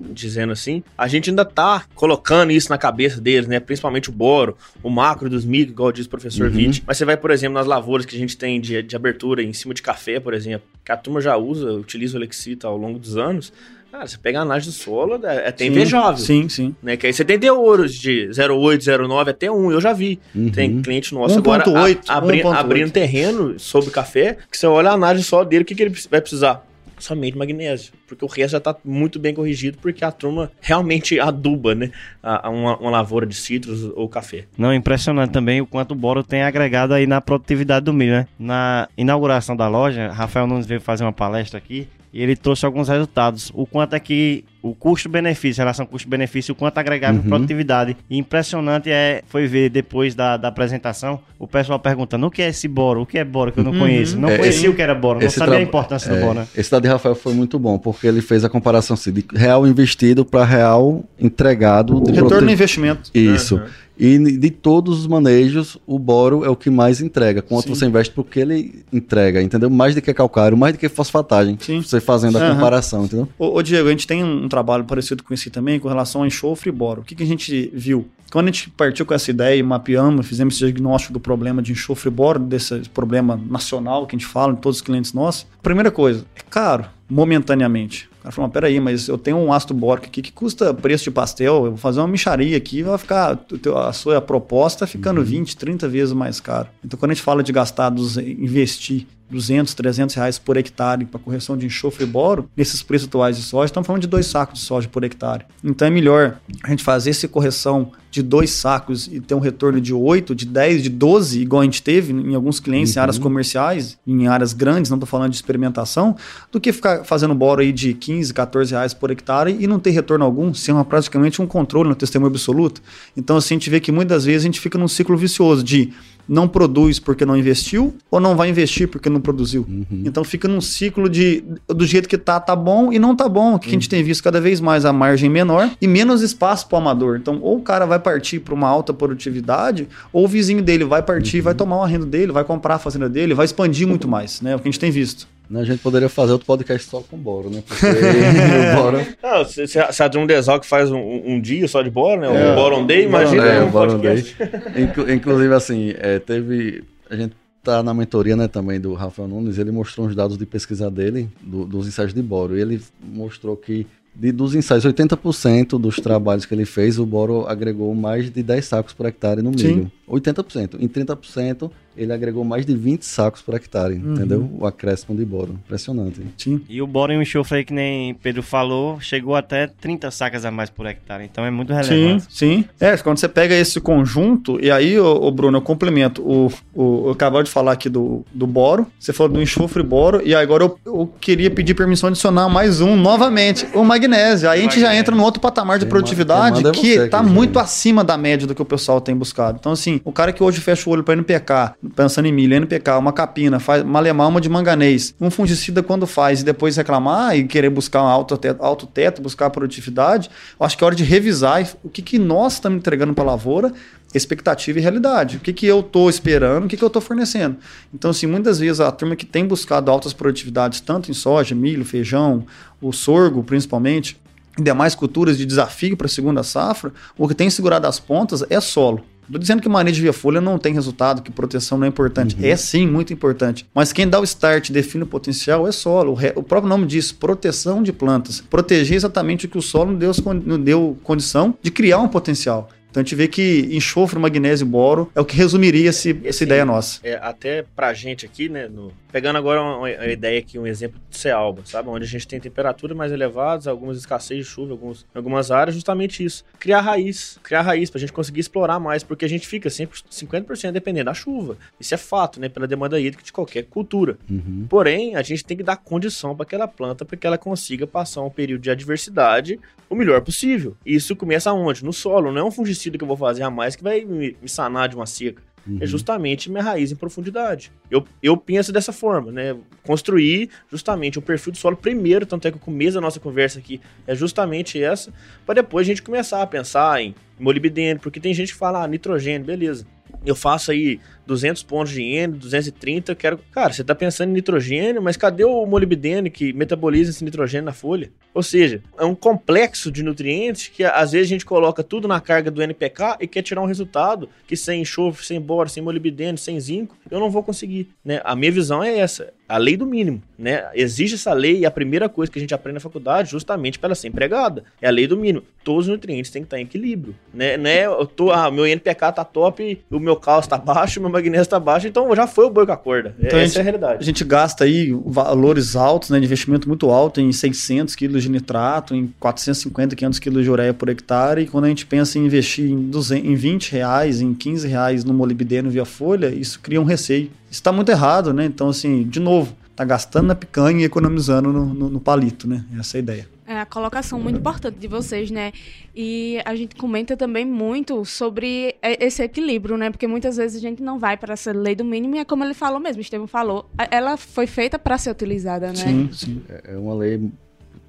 Dizendo assim, a gente ainda tá colocando isso na cabeça deles, né? Principalmente o boro, o macro dos micro, igual diz o professor Uhum. Witt. Mas você vai, por exemplo, nas lavouras que a gente tem de, de abertura em cima de café, por exemplo, que a turma já usa, utiliza o Lexita ao longo dos anos. Cara, você pega a análise do solo, é, é até Sim, invejável. Sim, sim. Né? Que aí você tem teouros de 0,8, 0,9 até 1, eu já vi. Uhum. Tem cliente nosso 1.8, agora a- abri- 1.8. abrindo terreno sobre café, que você olha a análise só dele, o que, que ele vai precisar? Somente magnésio. Porque o resto já tá muito bem corrigido, porque a turma realmente aduba, né? A, a uma, uma lavoura de citros ou café. Não, é impressionante também o quanto o boro tem agregado aí na produtividade do milho, né? Na inauguração da loja, Rafael Nunes veio fazer uma palestra aqui e ele trouxe alguns resultados. O quanto é que o custo-benefício, relação custo-benefício, o quanto agregava em Uhum. produtividade. E impressionante é, foi ver depois da, da apresentação, o pessoal perguntando o que é esse boro, o que é boro que eu não Uhum. conheço. Não É, conhecia esse- o que era boro, não sabia a importância do É, boro, né? Esse da de Rafael foi muito bom, porque ele fez a comparação assim, de real investido para real entregado. De Retorno no investimento. Isso. Uhum. E de todos os manejos, o boro é o que mais entrega. Quanto Sim. você investe porque ele entrega, entendeu? Mais do que calcário, mais do que fosfatagem. Sim. Você fazendo a Aham. comparação, entendeu? Ô, ô, Diego, a gente tem um, um trabalho parecido com esse também, com relação a enxofre e boro. O que, que a gente viu? Quando a gente partiu com essa ideia e mapeamos, fizemos esse diagnóstico do problema de enxofre boro, desse problema nacional que a gente fala em todos os clientes nossos, primeira coisa, é caro, momentaneamente. O cara falou, mas peraí, mas eu tenho um ácido bórico aqui que custa preço de pastel, eu vou fazer uma micharia aqui, vai ficar, a sua proposta ficando 20, 30 vezes mais caro. Então, quando a gente fala de gastar, dos- investir 200, 300 reais por hectare para correção de enxofre e boro, nesses preços atuais de soja, estamos falando de dois sacos de soja por hectare. Então é melhor a gente fazer essa correção de dois sacos e ter um retorno de 8, de 10, de 12, igual a gente teve em alguns clientes em áreas comerciais, em áreas grandes, não estou falando de experimentação, do que ficar fazendo boro aí de 15, 14 reais por hectare e não ter retorno algum, ser uma, praticamente um controle no testemunho absoluto. Então assim, a gente vê que muitas vezes a gente fica num ciclo vicioso de não produz porque não investiu ou não vai investir porque não produziu. Então fica num ciclo de do jeito que tá, tá bom e não tá bom. O que a gente tem visto cada vez mais a margem menor e menos espaço para o amador. Então ou o cara vai partir para uma alta produtividade ou o vizinho dele vai partir, vai tomar uma renda dele, vai comprar a fazenda dele, vai expandir muito mais, né? O que a gente tem visto. Né, A gente poderia fazer outro podcast só com boro, né? Porque o boro... Não, se, se a, se a Drum Desal que faz um, um dia só de bora, né? É. O Boron Day, imagina É, um Boron podcast. Inclu- Inclusive, assim, é, teve. A gente tá na mentoria, né, também do Rafael Nunes. Ele mostrou uns dados de pesquisa dele, do- dos ensaios de boro. E ele mostrou que de, dos ensaios, 80% dos trabalhos que ele fez, o boro agregou mais de 10 sacos por hectare no milho. Sim. 80%. Em 30%, ele agregou mais de 20 sacos por hectare, entendeu? O acréscimo de boro. Impressionante. Sim. E o boro e o enxofre aí, que nem Pedro falou, chegou até 30 sacas a mais por hectare. Então é muito Sim, relevante. sim. É, quando você pega esse conjunto, e aí, ô, ô, Bruno, eu complemento. O, o, eu acabei de falar aqui do, do boro, você falou do enxofre boro, e agora eu, eu queria pedir permissão de adicionar mais um novamente, o magnésio. Aí a gente já entra num outro patamar de produtividade que é tá você aqui, muito Júlio. acima da média do que o pessoal tem buscado. Então, assim, o cara que hoje fecha o olho para NPK, pensando em milho, NPK, uma capina, faz malemar uma de manganês, um fungicida quando faz e depois reclamar e querer buscar um alto teto, alto teto buscar produtividade, eu acho que é hora de revisar o que, que nós estamos entregando para a lavoura, expectativa e realidade. O que, que eu estou esperando, o que, que eu estou fornecendo. Então, assim, muitas vezes a turma que tem buscado altas produtividades, tanto em soja, milho, feijão, o sorgo principalmente, e demais culturas de desafio para a segunda safra, o que tem segurado as pontas é solo. Estou dizendo que manejo via folha não tem resultado, que proteção não é importante. É sim, muito importante. Mas quem dá o start, define o potencial, é solo. O, re- o próprio nome diz proteção de plantas. Proteger exatamente o que o solo não deu, não deu condição de criar um potencial. Então a gente vê que enxofre, magnésio e boro é o que resumiria esse- essa Esse- ideia nossa. É, até pra gente aqui, né? no- pegando agora uma, uma ideia aqui, um exemplo de Cealba, sabe? Onde a gente tem temperaturas mais elevadas, algumas escassez de chuva, alguns, em algumas áreas, justamente isso. Criar raiz. Criar raiz pra gente conseguir explorar mais, porque a gente fica sempre 50% dependendo da chuva. Isso é fato, né? Pela demanda hídrica de qualquer cultura. Uhum. Porém, a gente tem que dar condição para aquela planta para que ela consiga passar um período de adversidade o melhor possível. E isso começa aonde? No solo. Não é um fungicida que eu vou fazer a mais que vai me, me sanar de uma seca. uhum. é justamente minha raiz em profundidade. Eu, eu penso dessa forma, né? Construir justamente um perfil de solo primeiro, tanto é que o começo da nossa conversa aqui é justamente essa, para depois a gente começar a pensar em molibdênio, porque tem gente que fala ah, nitrogênio, beleza. Eu faço aí 200 pontos de N, 230, eu quero... Cara, você tá pensando em nitrogênio, mas cadê o molibdênio que metaboliza esse nitrogênio na folha? Ou seja, é um complexo de nutrientes que às vezes a gente coloca tudo na carga do NPK e quer tirar um resultado que sem enxofre, sem bora, sem molibdênio, sem zinco, eu não vou conseguir, né? A minha visão é essa, a lei do mínimo, né? Existe essa lei e a primeira coisa que a gente aprende na faculdade, justamente para ela ser empregada, é a lei do mínimo. Todos os nutrientes têm que estar em equilíbrio, né? Não é, eu tô, ah, meu NPK tá top, o meu cálcio tá baixo, meu magnésio tá baixo, então já foi o boi com a corda. Então Essa a gente, é a realidade. A gente gasta aí valores altos, né, de investimento muito alto em 600 quilos de nitrato, em 450, 500 quilos de ureia por hectare, e quando a gente pensa em investir em, 200, em 20 reais, em 15 reais no molibdênio via folha, isso cria um receio. Isso está muito errado, né? Então, assim, de novo, tá gastando na picanha e economizando no, no, no palito, né? Essa é a ideia. É a colocação muito importante de vocês, né? E a gente comenta também muito sobre esse equilíbrio, né? Porque muitas vezes a gente não vai para essa lei do mínimo e é como ele falou mesmo, o Estevam falou, ela foi feita para ser utilizada, né? Sim, sim. É uma lei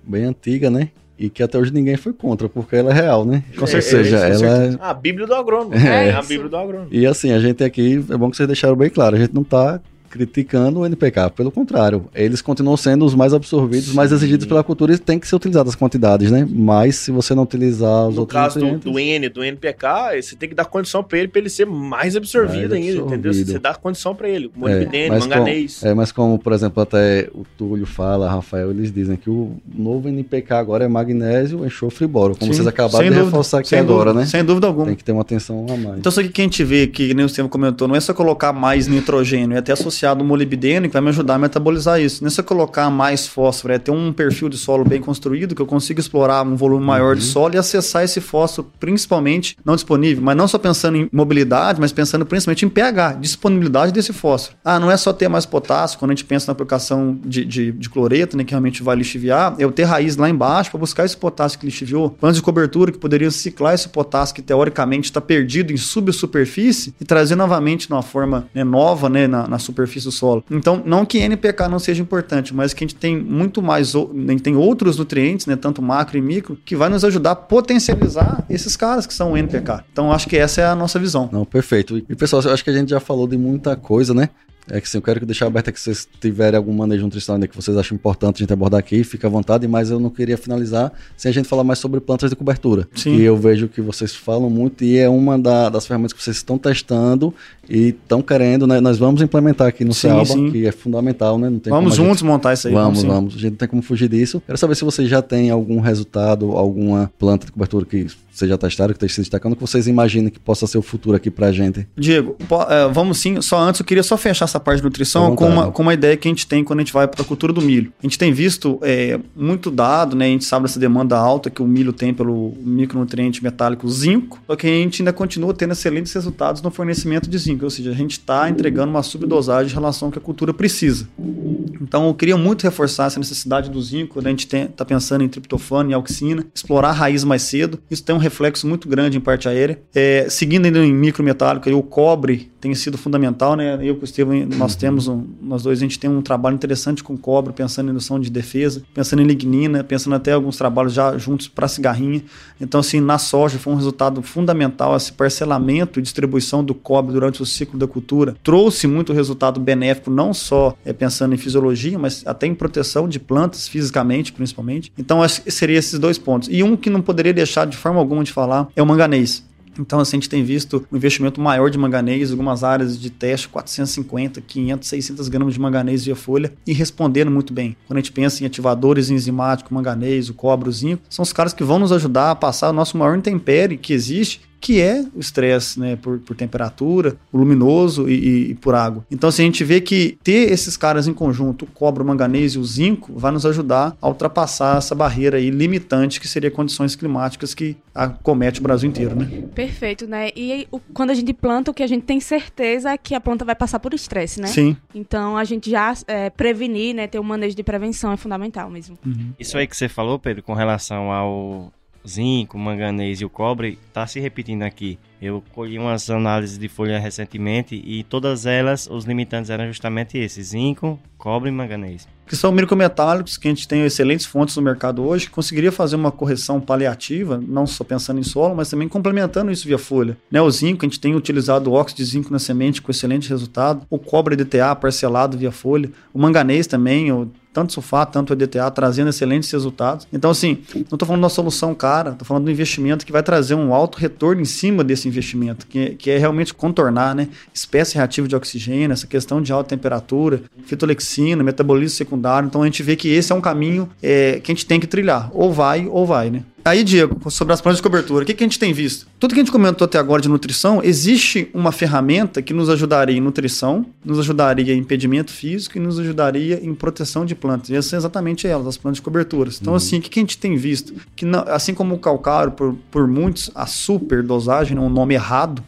bem antiga, né? E que até hoje ninguém foi contra, porque ela é real, né? Com certeza. É, ela... É a Bíblia do agrônomo. É, é a Bíblia do agrônomo. E assim, a gente aqui, é bom que vocês deixaram bem claro, a gente não está criticando o NPK. Pelo contrário, eles continuam sendo os mais absorvidos, Sim. mais exigidos pela cultura e tem que ser utilizadas as quantidades, né? Mas se você não utilizar os no outros caso do, do, N, do NPK, você tem que dar condição para ele, para ele ser mais absorvido mais ainda, absorvido. entendeu? Você dá condição para ele, molibdênio, é, manganês. Com, é, mas como, por exemplo, até o Túlio fala, Rafael, eles dizem que o novo NPK agora é magnésio, enxofre e boro, como Sim, vocês acabaram de dúvida, reforçar aqui agora, dúvida, né? Sem dúvida alguma. Tem que ter uma atenção a mais. Então, aqui que a gente vê, que nem o Estevam comentou, não é só colocar mais nitrogênio, é até associado o molibdênio, que vai me ajudar a metabolizar isso. Nem se eu colocar mais fósforo, é ter um perfil de solo bem construído, que eu consiga explorar um volume maior uhum. de solo e acessar esse fósforo, principalmente não disponível, mas não só pensando em mobilidade, mas pensando principalmente em pH, disponibilidade desse fósforo. Ah, não é só ter mais potássio, quando a gente pensa na aplicação de, de, de cloreto, né, que realmente vai lixiviar, é eu ter raiz lá embaixo para buscar esse potássio que lixiviou, planos de cobertura que poderiam ciclar esse potássio que teoricamente está perdido em subsuperfície e trazer novamente numa forma né, nova né, na, na superfície do solo. Então, não que NPK não seja importante, mas que a gente tem muito mais, a gente tem outros nutrientes, né, tanto macro e micro, que vai nos ajudar a potencializar esses caras que são o NPK. Então acho que essa é a nossa visão. Não, perfeito. E pessoal, eu acho que a gente já falou de muita coisa, né? É que sim, eu quero deixar aberto que vocês tiverem algum manejo nutricional ainda que vocês acham importante a gente abordar aqui, fica à vontade, mas eu não queria finalizar sem a gente falar mais sobre plantas de cobertura. Sim. E eu vejo que vocês falam muito e é uma da, das ferramentas que vocês estão testando e estão querendo, né? Nós vamos implementar aqui no Ceaba, que é fundamental, né? vamos juntos gente... montar isso aí. Vamos, vamos, vamos. A gente não tem como fugir disso. Quero saber se vocês já têm algum resultado, alguma planta de cobertura que vocês já testaram, que está se destacando, que vocês imaginam que possa ser o futuro aqui pra gente? Diego, é, vamos sim. Só antes, eu queria só fechar essa parte de nutrição com uma, com uma ideia que a gente tem quando a gente vai para a cultura do milho. A gente tem visto é, muito dado, né? A gente sabe dessa demanda alta que o milho tem pelo micronutriente metálico zinco, só que a gente ainda continua tendo excelentes resultados no fornecimento de zinco, ou seja, a gente está entregando uma subdosagem em relação ao que a cultura precisa. Então, eu queria muito reforçar essa necessidade do zinco, né? a gente está pensando em triptofano e auxina, explorar a raiz mais cedo. Isso tem um reflexo muito grande em parte aérea. É, seguindo ainda em micrometálico, o cobre tem sido fundamental, né? Eu com o Estevam, nós uhum. temos, um, nós dois, a gente tem um trabalho interessante com cobre, pensando em noção de defesa, pensando em lignina, pensando até alguns trabalhos já juntos para cigarrinha. Então, assim, na soja foi um resultado fundamental esse parcelamento e distribuição do cobre durante o ciclo da cultura. Trouxe muito resultado benéfico, não só é, pensando em fisiologia, mas até em proteção de plantas, fisicamente, principalmente. Então, acho que seria esses dois pontos. E um que não poderia deixar de forma alguma de falar é o manganês. Então, assim, a gente tem visto um investimento maior de manganês, algumas áreas de teste, 450, 500, 600 gramas de manganês via folha e respondendo muito bem. Quando a gente pensa em ativadores enzimáticos, manganês, o cobre, o zinco, são os caras que vão nos ajudar a passar o nosso maior intempérie que existe que é o estresse né, por, por, temperatura, o luminoso e, e, por água. Então, se assim, a gente vê que ter esses caras em conjunto, o cobre, o manganês e o zinco, vai nos ajudar a ultrapassar essa barreira aí limitante que seria condições climáticas que acomete o Brasil inteiro, né? Perfeito, né? E o, quando a gente planta, o que a gente tem certeza é que a planta vai passar por estresse, né? Sim. Então, a gente já é, prevenir, né, ter um manejo de prevenção é fundamental mesmo. Uhum. Isso aí que você falou, Pedro, com relação ao zinco, manganês e o cobre, está se repetindo aqui. Eu colhi umas análises de folha recentemente e todas elas, os limitantes eram justamente esses: zinco, cobre e manganês. Que são micrometálicos que a gente tem excelentes fontes no mercado hoje, que conseguiria fazer uma correção paliativa, não só pensando em solo, mas também complementando isso via folha. Né, o zinco, a gente tem utilizado o óxido de zinco na semente com excelente resultado, o cobre DTA parcelado via folha, o manganês também, o tanto sulfato, tanto EDTA, trazendo excelentes resultados. Então, assim, não estou falando uma solução cara, estou falando de um investimento que vai trazer um alto retorno em cima desse investimento, que, que é realmente contornar, né? Espécie reativa de oxigênio, essa questão de alta temperatura, fitolexina, metabolismo secundário. Então, a gente vê que esse é um caminho é, que a gente tem que trilhar. Ou vai, ou vai, né? Aí, Diego, sobre as plantas de cobertura, o que, que a gente tem visto? Tudo que a gente comentou até agora de nutrição, existe uma ferramenta que nos ajudaria em nutrição, nos ajudaria em impedimento físico e nos ajudaria em proteção de plantas. E essas são exatamente elas, as plantas de coberturas. Então, uhum. assim, o que, que, a gente tem visto? Que não, assim como o calcário, por, por muitos, a super dosagem, é um nome errado,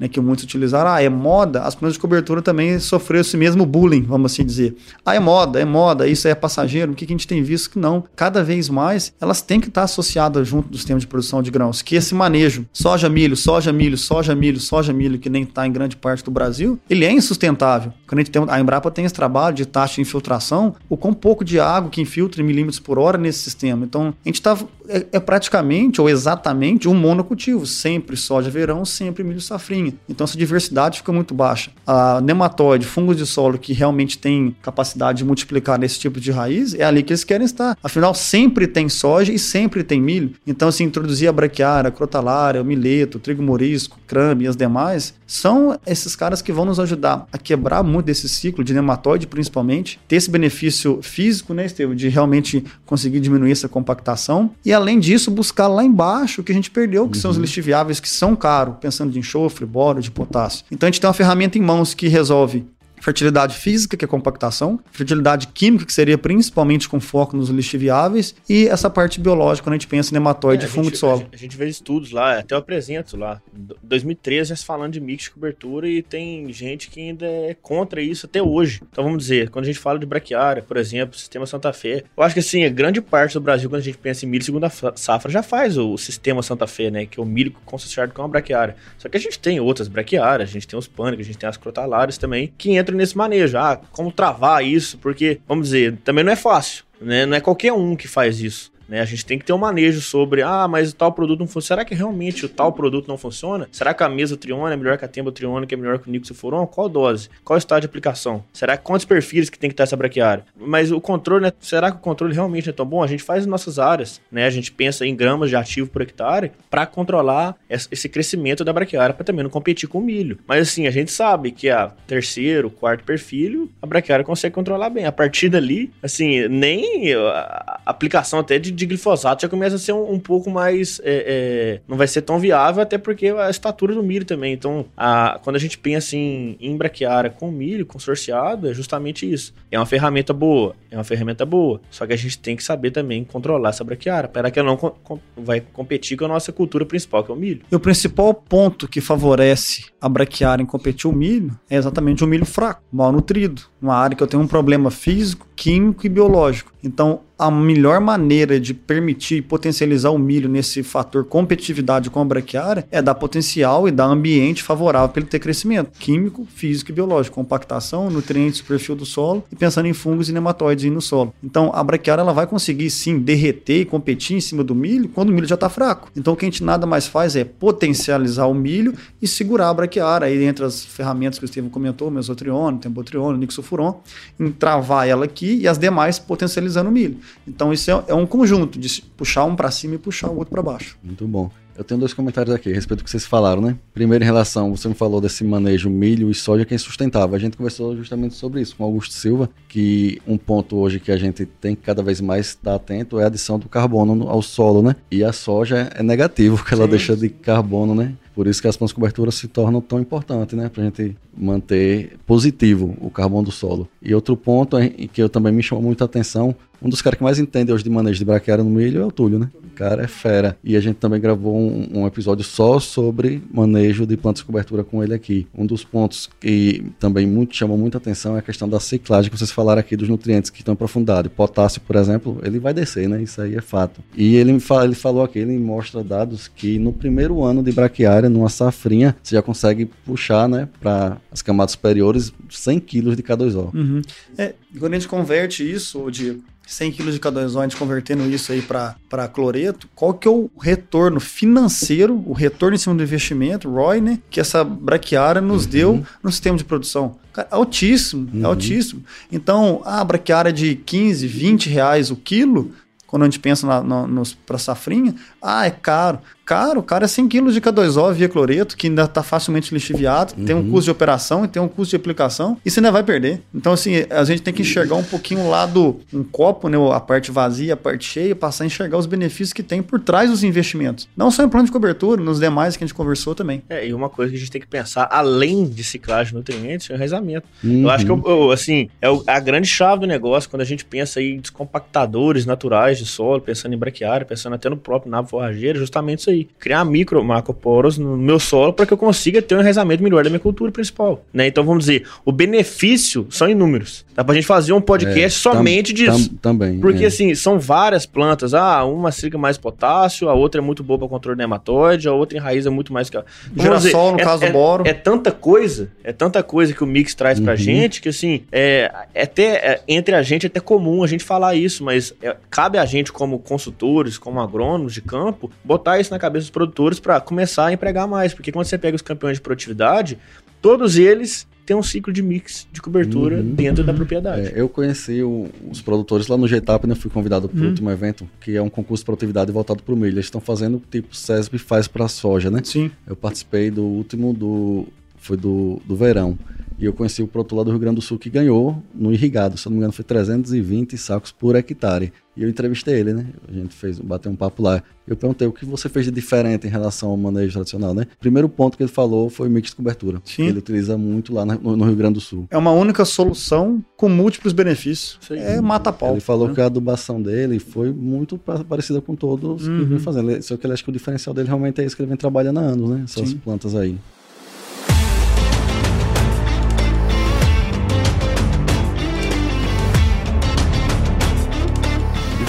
né, que muitos utilizaram, ah, é moda, as plantas de cobertura também sofreram esse mesmo bullying, vamos assim dizer. Ah, é moda, é moda, isso é passageiro. O que a gente tem visto que não. Cada vez mais elas têm que estar associadas junto do sistema de produção de grãos, que esse manejo, soja, milho, soja, milho, soja, milho, soja, milho, que nem está em grande parte do Brasil, ele é insustentável. Quando a gente tem, a Embrapa tem esse trabalho de taxa de infiltração, o quão pouco de água que infiltra em milímetros por hora nesse sistema. Então, a gente está é, é praticamente ou exatamente um monocultivo, sempre soja verão, sempre milho safrinha. Então essa diversidade fica muito baixa. A nematóide, fungos de solo que realmente tem capacidade de multiplicar nesse tipo de raiz, é ali que eles querem estar. Afinal, sempre tem soja e sempre tem milho. Então, se introduzir a braquiária, a crotalária, o mileto, o trigo morisco, crame e as demais, são esses caras que vão nos ajudar a quebrar muito desse ciclo de nematóide, principalmente, ter esse benefício físico, né, Estevam, de realmente conseguir diminuir essa compactação. E além disso, buscar lá embaixo o que a gente perdeu, que uhum. são os uhum. lixiviáveis que são caros, pensando de enxofre, boro, de potássio. Então a gente tem uma ferramenta em mãos que resolve fertilidade física, que é compactação, fertilidade química, que seria principalmente com foco nos lixiviáveis, e essa parte biológica, quando a gente pensa em nematóide, é, fungo gente, de solo. A gente vê estudos lá, até eu apresento lá, 2013 já se falando de mix de cobertura e tem gente que ainda é contra isso até hoje. Então vamos dizer, quando a gente fala de braquiária, por exemplo, sistema Santa Fé, eu acho que assim, a grande parte do Brasil, quando a gente pensa em milho segunda safra, já faz o, sistema Santa Fé, né, que é o milho consociado com a braquiária. Só que a gente tem outras braquiárias, a gente tem os pânicos, a gente tem as crotalárias também, que entram nesse manejo. Ah, como travar isso? Porque, vamos dizer, também não é fácil, né? Não é qualquer um que faz isso. Né? A gente tem que ter um manejo sobre, ah, mas tal produto não funciona. Será que realmente o tal produto não funciona? Será que a mesa triona é melhor que a temba triona, que é melhor que o nicosilfuron? Qual dose? Qual estado de aplicação? Será que quantos perfis que tem que estar essa braquiária? Mas o controle, né? será que o controle realmente é tão bom? A gente faz as nossas áreas, né? A gente pensa em gramas de ativo por hectare para controlar esse crescimento da braquiária, para também não competir com o milho. Mas assim, a gente sabe que a terceiro, quarto perfil, a braquiária consegue controlar bem. A partir dali, assim, nem a aplicação até de de glifosato já começa a ser um, um pouco mais. É, é, não vai ser tão viável, até porque a estatura do milho também. Então, a, quando a gente pensa em, em braquiária com milho, consorciado, é justamente isso. É uma ferramenta boa, é uma ferramenta boa. Só que a gente tem que saber também controlar essa braquiária, para que ela não com, vai competir com a nossa cultura principal, que é o milho. E o principal ponto que favorece a braquiária em competir o milho é exatamente o milho fraco, mal nutrido. Uma área que eu tenho um problema físico, químico e biológico. Então, a melhor maneira de permitir e potencializar o milho nesse fator competitividade com a braquiária é dar potencial e dar ambiente favorável para ele ter crescimento químico, físico e biológico, compactação, nutrientes, perfil do solo e pensando em fungos e nematóides no solo. Então, a braquiária ela vai conseguir sim derreter e competir em cima do milho quando o milho já está fraco. Então, o que a gente nada mais faz é potencializar o milho e segurar a braquiária. Aí, entre as ferramentas que o Estevam comentou, mesotrione, tembotrione, nixofuron, entravar ela aqui e as demais potencializando o milho. Então isso é, é um conjunto de puxar um para cima e puxar o outro para baixo. Muito bom. Eu tenho dois comentários aqui a respeito do que vocês falaram, né? Primeiro, em relação, você me falou desse manejo milho e soja que é insustentável. A gente conversou justamente sobre isso com Augusto Silva, que um ponto hoje que a gente tem que cada vez mais estar atento é a adição do carbono ao solo, né? E a soja é negativo, que ela Sim. deixa de carbono, né? Por isso que as plantas coberturas se tornam tão importantes, né? Para a gente manter positivo o carbono do solo. E outro ponto é, que eu também me chamou muita atenção, um dos caras que mais entende hoje de manejo de braquiária no milho é o Túlio, né? cara é fera. E a gente também gravou um, um episódio só sobre manejo de plantas de cobertura com ele aqui. Um dos pontos que também muito, chamou muita atenção é a questão da ciclagem, que vocês falaram aqui dos nutrientes que estão aprofundados. Potássio, por exemplo, ele vai descer, né? Isso aí é fato. E ele, ele falou aqui, ele mostra dados que no primeiro ano de braquiária, numa safrinha, você já consegue puxar, né, para as camadas superiores 100 quilos de K2O. Uhum. É, quando a gente converte isso, Diego, 100 kg de K2O, a gente convertendo isso aí para cloreto, qual que é o retorno financeiro, o retorno em cima do investimento, ROI, né, que essa braquiária nos uhum. deu no sistema de produção? Cara, altíssimo, uhum. altíssimo. Então, a braquiária de 15, 20 reais o quilo, quando a gente pensa na, na, para safrinha, ah, é caro caro, cara, é 100 kg de K2O via cloreto, que ainda está facilmente lixiviado, uhum. tem um custo de operação e tem um custo de aplicação, e você ainda vai perder. Então, assim, a gente tem que enxergar um pouquinho lá do um copo, né, a parte vazia, a parte cheia, passar a enxergar os benefícios que tem por trás dos investimentos. Não só em plano de cobertura, nos demais que a gente conversou também. É, e uma coisa que a gente tem que pensar, além de ciclagem de nutrientes, é o enraizamento. Uhum. Eu acho que, eu, assim, é a grande chave do negócio quando a gente pensa em descompactadores naturais de solo, pensando em braquiária, pensando até no próprio nabo forrageiro, justamente isso aí criar micro macroporos no meu solo para que eu consiga ter um enraizamento melhor da minha cultura principal. Né? Então vamos dizer, o benefício são inúmeros. Dá pra gente fazer um podcast é, somente tam, disso. Tam, também. Porque é. assim, são várias plantas. Ah, uma circa mais potássio, a outra é muito boa para controle do nematóide, a outra enraiza muito mais que a. Girassol, no é, caso é, boro. É tanta coisa, é tanta coisa que o mix traz uhum. pra gente que assim, é, é até é, entre a gente é até comum a gente falar isso, mas é, cabe a gente como consultores, como agrônomos de campo, botar isso na cabeça dos produtores para começar a empregar mais. Porque quando você pega os campeões de produtividade, todos eles têm um ciclo de mix de cobertura uhum, dentro da propriedade. É, eu conheci o, os produtores lá no GTAP, né? Fui convidado para o uhum. último evento, que é um concurso de produtividade voltado para o milho. Eles estão fazendo tipo SESB faz para soja, né? Sim. Eu participei do último do. Foi do, do verão. E eu conheci o produtor lá do Rio Grande do Sul que ganhou no irrigado, se eu não me engano, foi 320 sacos por hectare. E eu entrevistei ele, né? A gente fez, bateu um papo lá. Eu perguntei o que você fez de diferente em relação ao manejo tradicional, né? Primeiro ponto que ele falou foi o mix de cobertura. Sim. Que ele utiliza muito lá no, no, Rio Grande do Sul. É uma única solução com múltiplos benefícios. É mata-pau. Ele falou né? que a adubação dele foi muito parecida com todos uhum. que ele vem fazendo. Só que ele acha que o diferencial dele realmente é isso que ele vem trabalhando há anos, né? Essas Sim. plantas aí.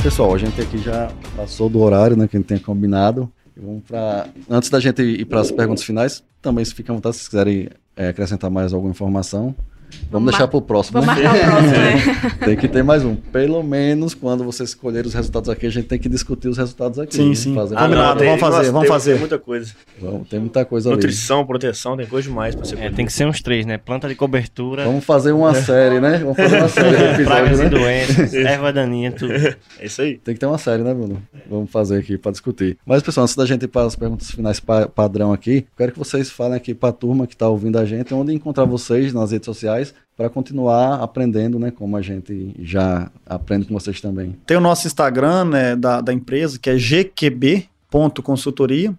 Pessoal, a gente aqui já passou do horário, né, que a gente tem combinado. Vamos pra... Antes da gente ir para as perguntas finais, também se fica à vontade, se quiserem é, acrescentar mais alguma informação. Vamos, deixar para o próximo, Vamos né? Marcar o próximo, né? tem que ter mais um. Pelo menos quando você escolher os resultados aqui, a gente tem que discutir os resultados aqui. Sim, né? sim. Fazer ah, não, tem, vamos fazer, nossa, vamos tem, fazer. Tem muita coisa. Vamos, tem muita coisa Nutrição, ali. proteção, tem coisa demais para ser é, Tem que ser uns três, né? Planta de cobertura. Vamos fazer uma série, né? Vamos fazer uma série de episódios, Pragas né? e doenças, erva daninha, tudo. É isso aí. Tem que ter uma série, né, Bruno? Vamos fazer aqui para discutir. Mas, pessoal, antes da gente ir para as perguntas finais pa padrão aqui, quero que vocês falem aqui para a turma que está ouvindo a gente, onde encontrar vocês nas redes sociais para continuar aprendendo, né? Como a gente já aprende com vocês também. Tem o nosso Instagram né, da, da empresa, que é gqb.consultoria.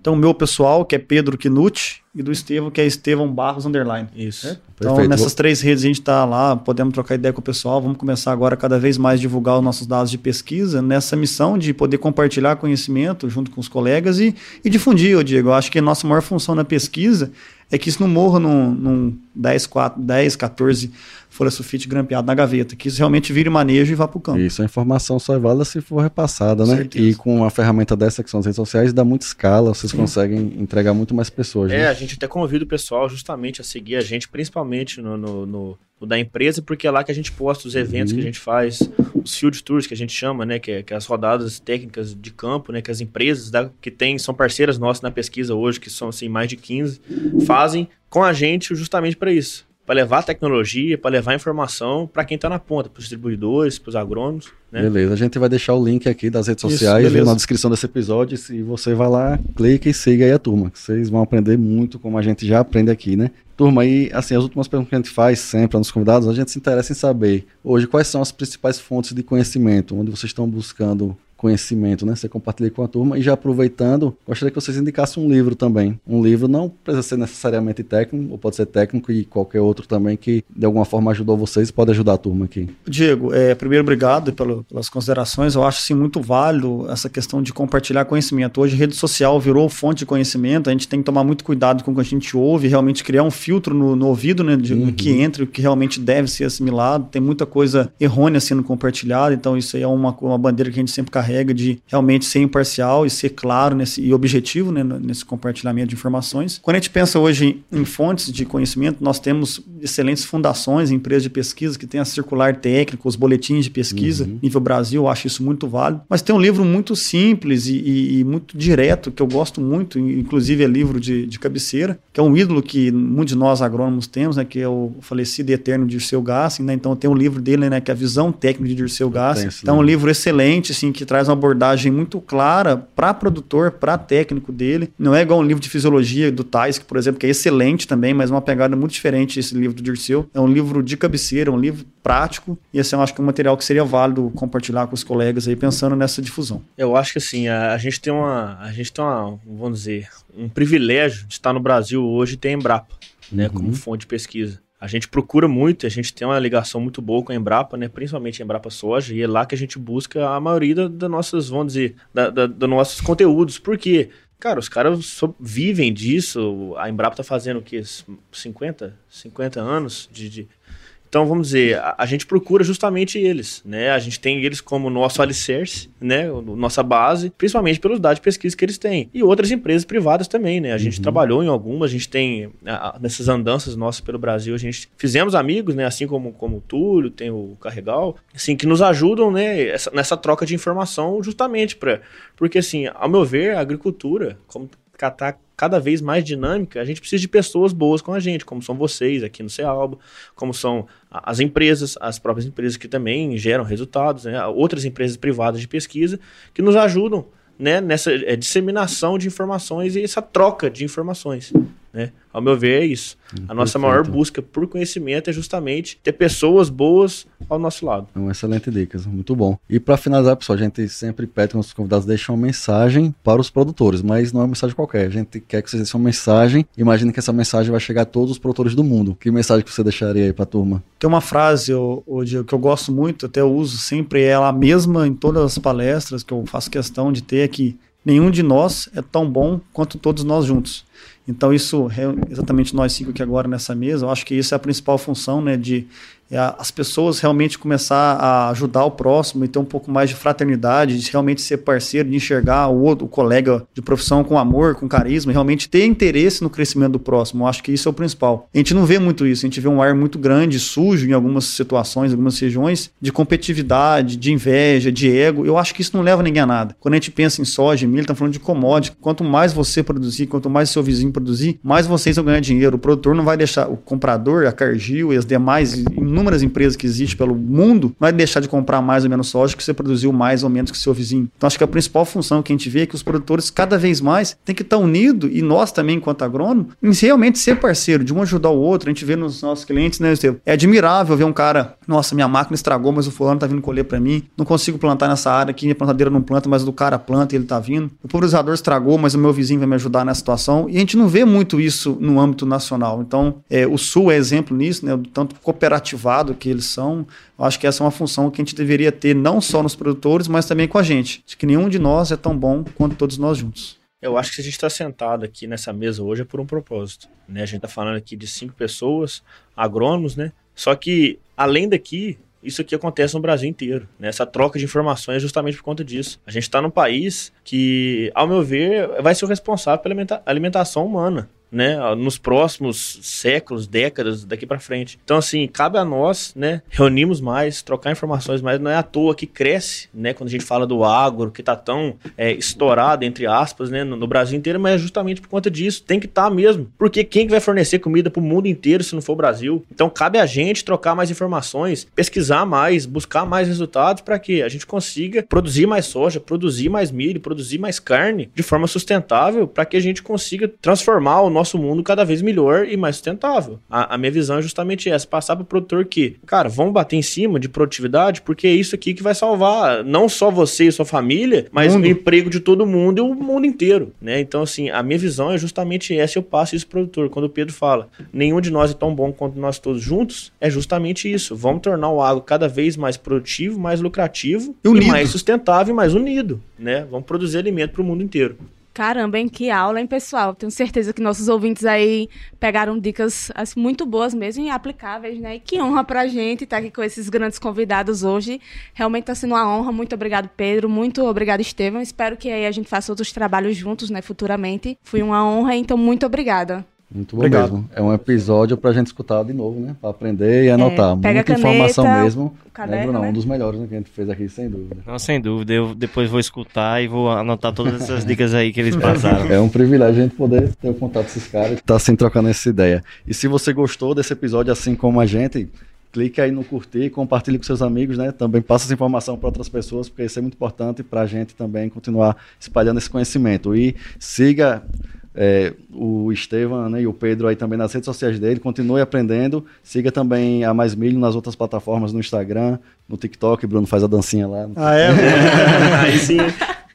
Então, o meu pessoal, que é Pedro Kinucci, e do Estevão, que é Estevão Barros Underline. Isso. É? Então, Perfeito. nessas três redes a gente está lá, podemos trocar ideia com o pessoal. Vamos começar agora cada vez mais divulgar os nossos dados de pesquisa nessa missão de poder compartilhar conhecimento junto com os colegas e, e difundir, eu digo. Eu acho que a nossa maior função na pesquisa é que isso não morra num, num 10, 4, 10, 14 folha sulfite grampeado na gaveta, que isso realmente vire manejo e vá para o campo. Isso, a informação só é válida se for repassada, né? Certeza. E com uma ferramenta dessa, que são as redes sociais, dá muita escala, vocês Sim. conseguem entregar muito mais pessoas. É, né? a gente até convida o pessoal justamente a seguir a gente, principalmente no, no, no, no da empresa, porque é lá que a gente posta os eventos uhum. que a gente faz, os field tours que a gente chama, né? Que é, que é as rodadas técnicas de campo, né? Que as empresas da, que tem, são parceiras nossas na pesquisa hoje, que são assim, mais de 15, fazem com a gente justamente para isso para levar tecnologia, para levar informação para quem está na ponta, para os distribuidores, para os agrônomos. Né? Beleza, a gente vai deixar o link aqui das redes sociais na descrição desse episódio e você vai lá, clica e siga aí a turma, que vocês vão aprender muito como a gente já aprende aqui, né? Turma, e assim, as últimas perguntas que a gente faz sempre nos convidados, a gente se interessa em saber hoje quais são as principais fontes de conhecimento, onde vocês estão buscando conhecimento, né? Você compartilha com a turma. E já aproveitando, gostaria que vocês indicassem um livro também. Um livro não precisa ser necessariamente técnico, ou pode ser técnico e qualquer outro também que de alguma forma ajudou vocês e pode ajudar a turma aqui. Diego, é, primeiro obrigado pelo, pelas considerações. Eu acho sim muito válido essa questão de compartilhar conhecimento. Hoje rede social virou fonte de conhecimento. A gente tem que tomar muito cuidado com o que a gente ouve, realmente criar um filtro no, no ouvido, né, de, uhum. que entra, o que realmente deve ser assimilado. Tem muita coisa errônea sendo compartilhada. Então isso aí é uma, uma bandeira que a gente sempre carrega de realmente ser imparcial e ser claro nesse, e objetivo né, nesse compartilhamento de informações. Quando a gente pensa hoje em fontes de conhecimento, nós temos excelentes fundações, empresas de pesquisa que têm a circular técnico, os boletins de pesquisa, uhum. nível Brasil, eu acho isso muito válido. Mas tem um livro muito simples e, e, e muito direto, que eu gosto muito, inclusive é livro de, de cabeceira, que é um ídolo que muitos de nós agrônomos temos, né, que é o falecido e eterno Dirceu Gassin, né, então tem um livro dele, né, que é a visão técnica de Dirceu Gassin. Então é um livro excelente, assim, que traz uma abordagem muito clara para produtor, para técnico dele. Não é igual um livro de fisiologia do Tais, que, por exemplo, que é excelente também, mas uma pegada muito diferente esse livro do Dirceu. É um livro de cabeceira, um livro prático, e esse eu acho que é um material que seria válido compartilhar com os colegas aí, pensando nessa difusão. Eu acho que assim, a, a gente tem uma, a gente tem uma, vamos dizer, um privilégio de estar no Brasil hoje e ter a Embrapa, né, uhum. como fonte de pesquisa. A gente procura muito, a gente tem uma ligação muito boa com a Embrapa, né? Principalmente a Embrapa Soja, e é lá que a gente busca a maioria das da nossas, vamos dizer, da, dos nossos conteúdos. Por quê? Cara, os caras vivem disso. A Embrapa tá fazendo o quê? 50? 50 anos de, de, então, vamos dizer, a, a, gente procura justamente eles, né? A gente tem eles como nosso alicerce, né? Nossa base, principalmente pelos dados de pesquisa que eles têm. E outras empresas privadas também, né? A gente uhum. trabalhou em algumas, a gente tem, a, nessas andanças nossas pelo Brasil, a gente fizemos amigos, né? Assim como, como o Túlio, tem o Carregal, assim, que nos ajudam, né? Essa, nessa troca de informação justamente para... Porque, assim, ao meu ver, a agricultura, como catar cada vez mais dinâmica, a gente precisa de pessoas boas com a gente, como são vocês aqui no Cealba, como são as empresas, as próprias empresas que também geram resultados, né? outras empresas privadas de pesquisa que nos ajudam né, nessa é, disseminação de informações e essa troca de informações. Né? Ao meu ver, é isso. Hum, a nossa maior busca por conhecimento é justamente ter pessoas boas ao nosso lado. É uma excelente dica, muito bom. E para finalizar, pessoal, a gente sempre pede que nossos convidados deixem uma mensagem para os produtores, mas não é uma mensagem qualquer. A gente quer que vocês deixem uma mensagem. Imagine que essa mensagem vai chegar a todos os produtores do mundo. Que mensagem que você deixaria aí para a turma? Tem uma frase hoje que eu gosto muito, até eu uso sempre ela mesma em todas as palestras que eu faço questão de ter aqui. Nenhum de nós é tão bom quanto todos nós juntos. Então, isso, exatamente nós cinco aqui agora nessa mesa, eu acho que isso é a principal função, né, de as pessoas realmente começar a ajudar o próximo e ter um pouco mais de fraternidade, de realmente ser parceiro, de enxergar o outro, o colega de profissão com amor, com carisma, realmente ter interesse no crescimento do próximo. Eu acho que isso é o principal. A gente não vê muito isso, a gente vê um ar muito grande, sujo em algumas situações, em algumas regiões, de competitividade, de inveja, de ego. Eu acho que isso não leva ninguém a nada. Quando a gente pensa em soja, milho, tá falando de commodity. Quanto mais você produzir, quanto mais seu vizinho produzir, mais vocês vão ganhar dinheiro. O produtor não vai deixar, o comprador, a Cargill e as demais inúmeras empresas que existem pelo mundo, vai deixar de comprar mais ou menos soja que você produziu mais ou menos que seu vizinho. Então acho que a principal função que a gente vê é que os produtores cada vez mais têm que estar unidos e nós também, enquanto agrônomo, em realmente ser parceiro, de um ajudar o outro. A gente vê nos nossos clientes, né, Estevam? É admirável ver um cara, nossa, minha máquina estragou, mas o fulano tá vindo colher para mim. Não consigo plantar nessa área aqui, minha plantadeira não planta, mas o do cara planta e ele tá vindo. O pulverizador estragou, mas o meu vizinho vai me ajudar nessa situação. E a gente não vê muito isso no âmbito nacional. Então, é, o Sul é exemplo nisso, né? Tanto que eles são. Eu acho que essa é uma função que a gente deveria ter não só nos produtores, mas também com a gente. De que nenhum de nós é tão bom quanto todos nós juntos. Eu acho que se a gente está sentado aqui nessa mesa hoje é por um propósito. Né? A gente está falando aqui de cinco pessoas, agrônomos, né? Só que, além daqui, isso aqui acontece no Brasil inteiro. Né? Essa troca de informações é justamente por conta disso. A gente está num país que, ao meu ver, vai ser o responsável pela alimentação humana né, nos próximos séculos, décadas daqui para frente. Então assim, cabe a nós, né, reunirmos mais, trocar informações mais, não é à toa que cresce, né, quando a gente fala do agro, que tá tão é, estourado entre aspas, né, no, no, Brasil inteiro, mas é justamente por conta disso, tem que estar tá mesmo, porque quem que vai fornecer comida para o mundo inteiro se não for o Brasil? Então cabe a gente trocar mais informações, pesquisar mais, buscar mais resultados para que a gente consiga produzir mais soja, produzir mais milho, produzir mais carne de forma sustentável, para que a gente consiga transformar o nosso mundo cada vez melhor e mais sustentável. A, a minha visão é justamente essa: passar para o produtor que, cara, vamos bater em cima de produtividade, porque é isso aqui que vai salvar não só você e sua família, mas mundo. o emprego de todo mundo e o mundo inteiro. Né? Então, assim, a minha visão é justamente essa. Eu passo isso pro produtor. Quando o Pedro fala, nenhum de nós é tão bom quanto nós todos juntos, é justamente isso. Vamos tornar o agro cada vez mais produtivo, mais lucrativo e mais sustentável e mais unido. Né? Vamos produzir alimento para o mundo inteiro. Caramba, hein? Que aula, hein, pessoal? Tenho certeza que nossos ouvintes aí pegaram dicas assim, muito boas mesmo e aplicáveis, né? E que honra pra gente estar aqui com esses grandes convidados hoje. Realmente está sendo uma honra. Muito obrigado, Pedro. Muito obrigado, Estevam. Espero que aí a gente faça outros trabalhos juntos, né, futuramente. Foi uma honra, então muito obrigada. Muito bom Obrigado. mesmo. É um episódio para a gente escutar de novo, né? Para aprender e anotar. É, Muita caneta, informação mesmo. Caderno, Lembro não, né? um dos melhores né, que a gente fez aqui, sem dúvida. Não, sem dúvida. Eu depois vou escutar e vou anotar todas essas dicas aí que eles passaram. É um privilégio a gente poder ter o contato com esses caras e estar tá, assim trocando essa ideia. E se você gostou desse episódio assim como a gente, clique aí no curtir, compartilhe com seus amigos, né? Também passa essa informação para outras pessoas, porque isso é muito importante para a gente também continuar espalhando esse conhecimento. E siga é, o Estevam né, e o Pedro aí também nas redes sociais dele. Continue aprendendo. Siga também a Mais Milho nas outras plataformas, no Instagram, no TikTok. Bruno faz a dancinha lá. Ah, é? aí sim.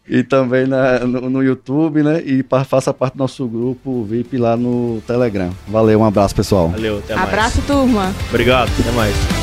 E também na, no, no, YouTube, né? E faça parte do nosso grupo VIP lá no Telegram. Valeu, um abraço, pessoal. Valeu, até mais. Abraço, turma. Obrigado, até mais.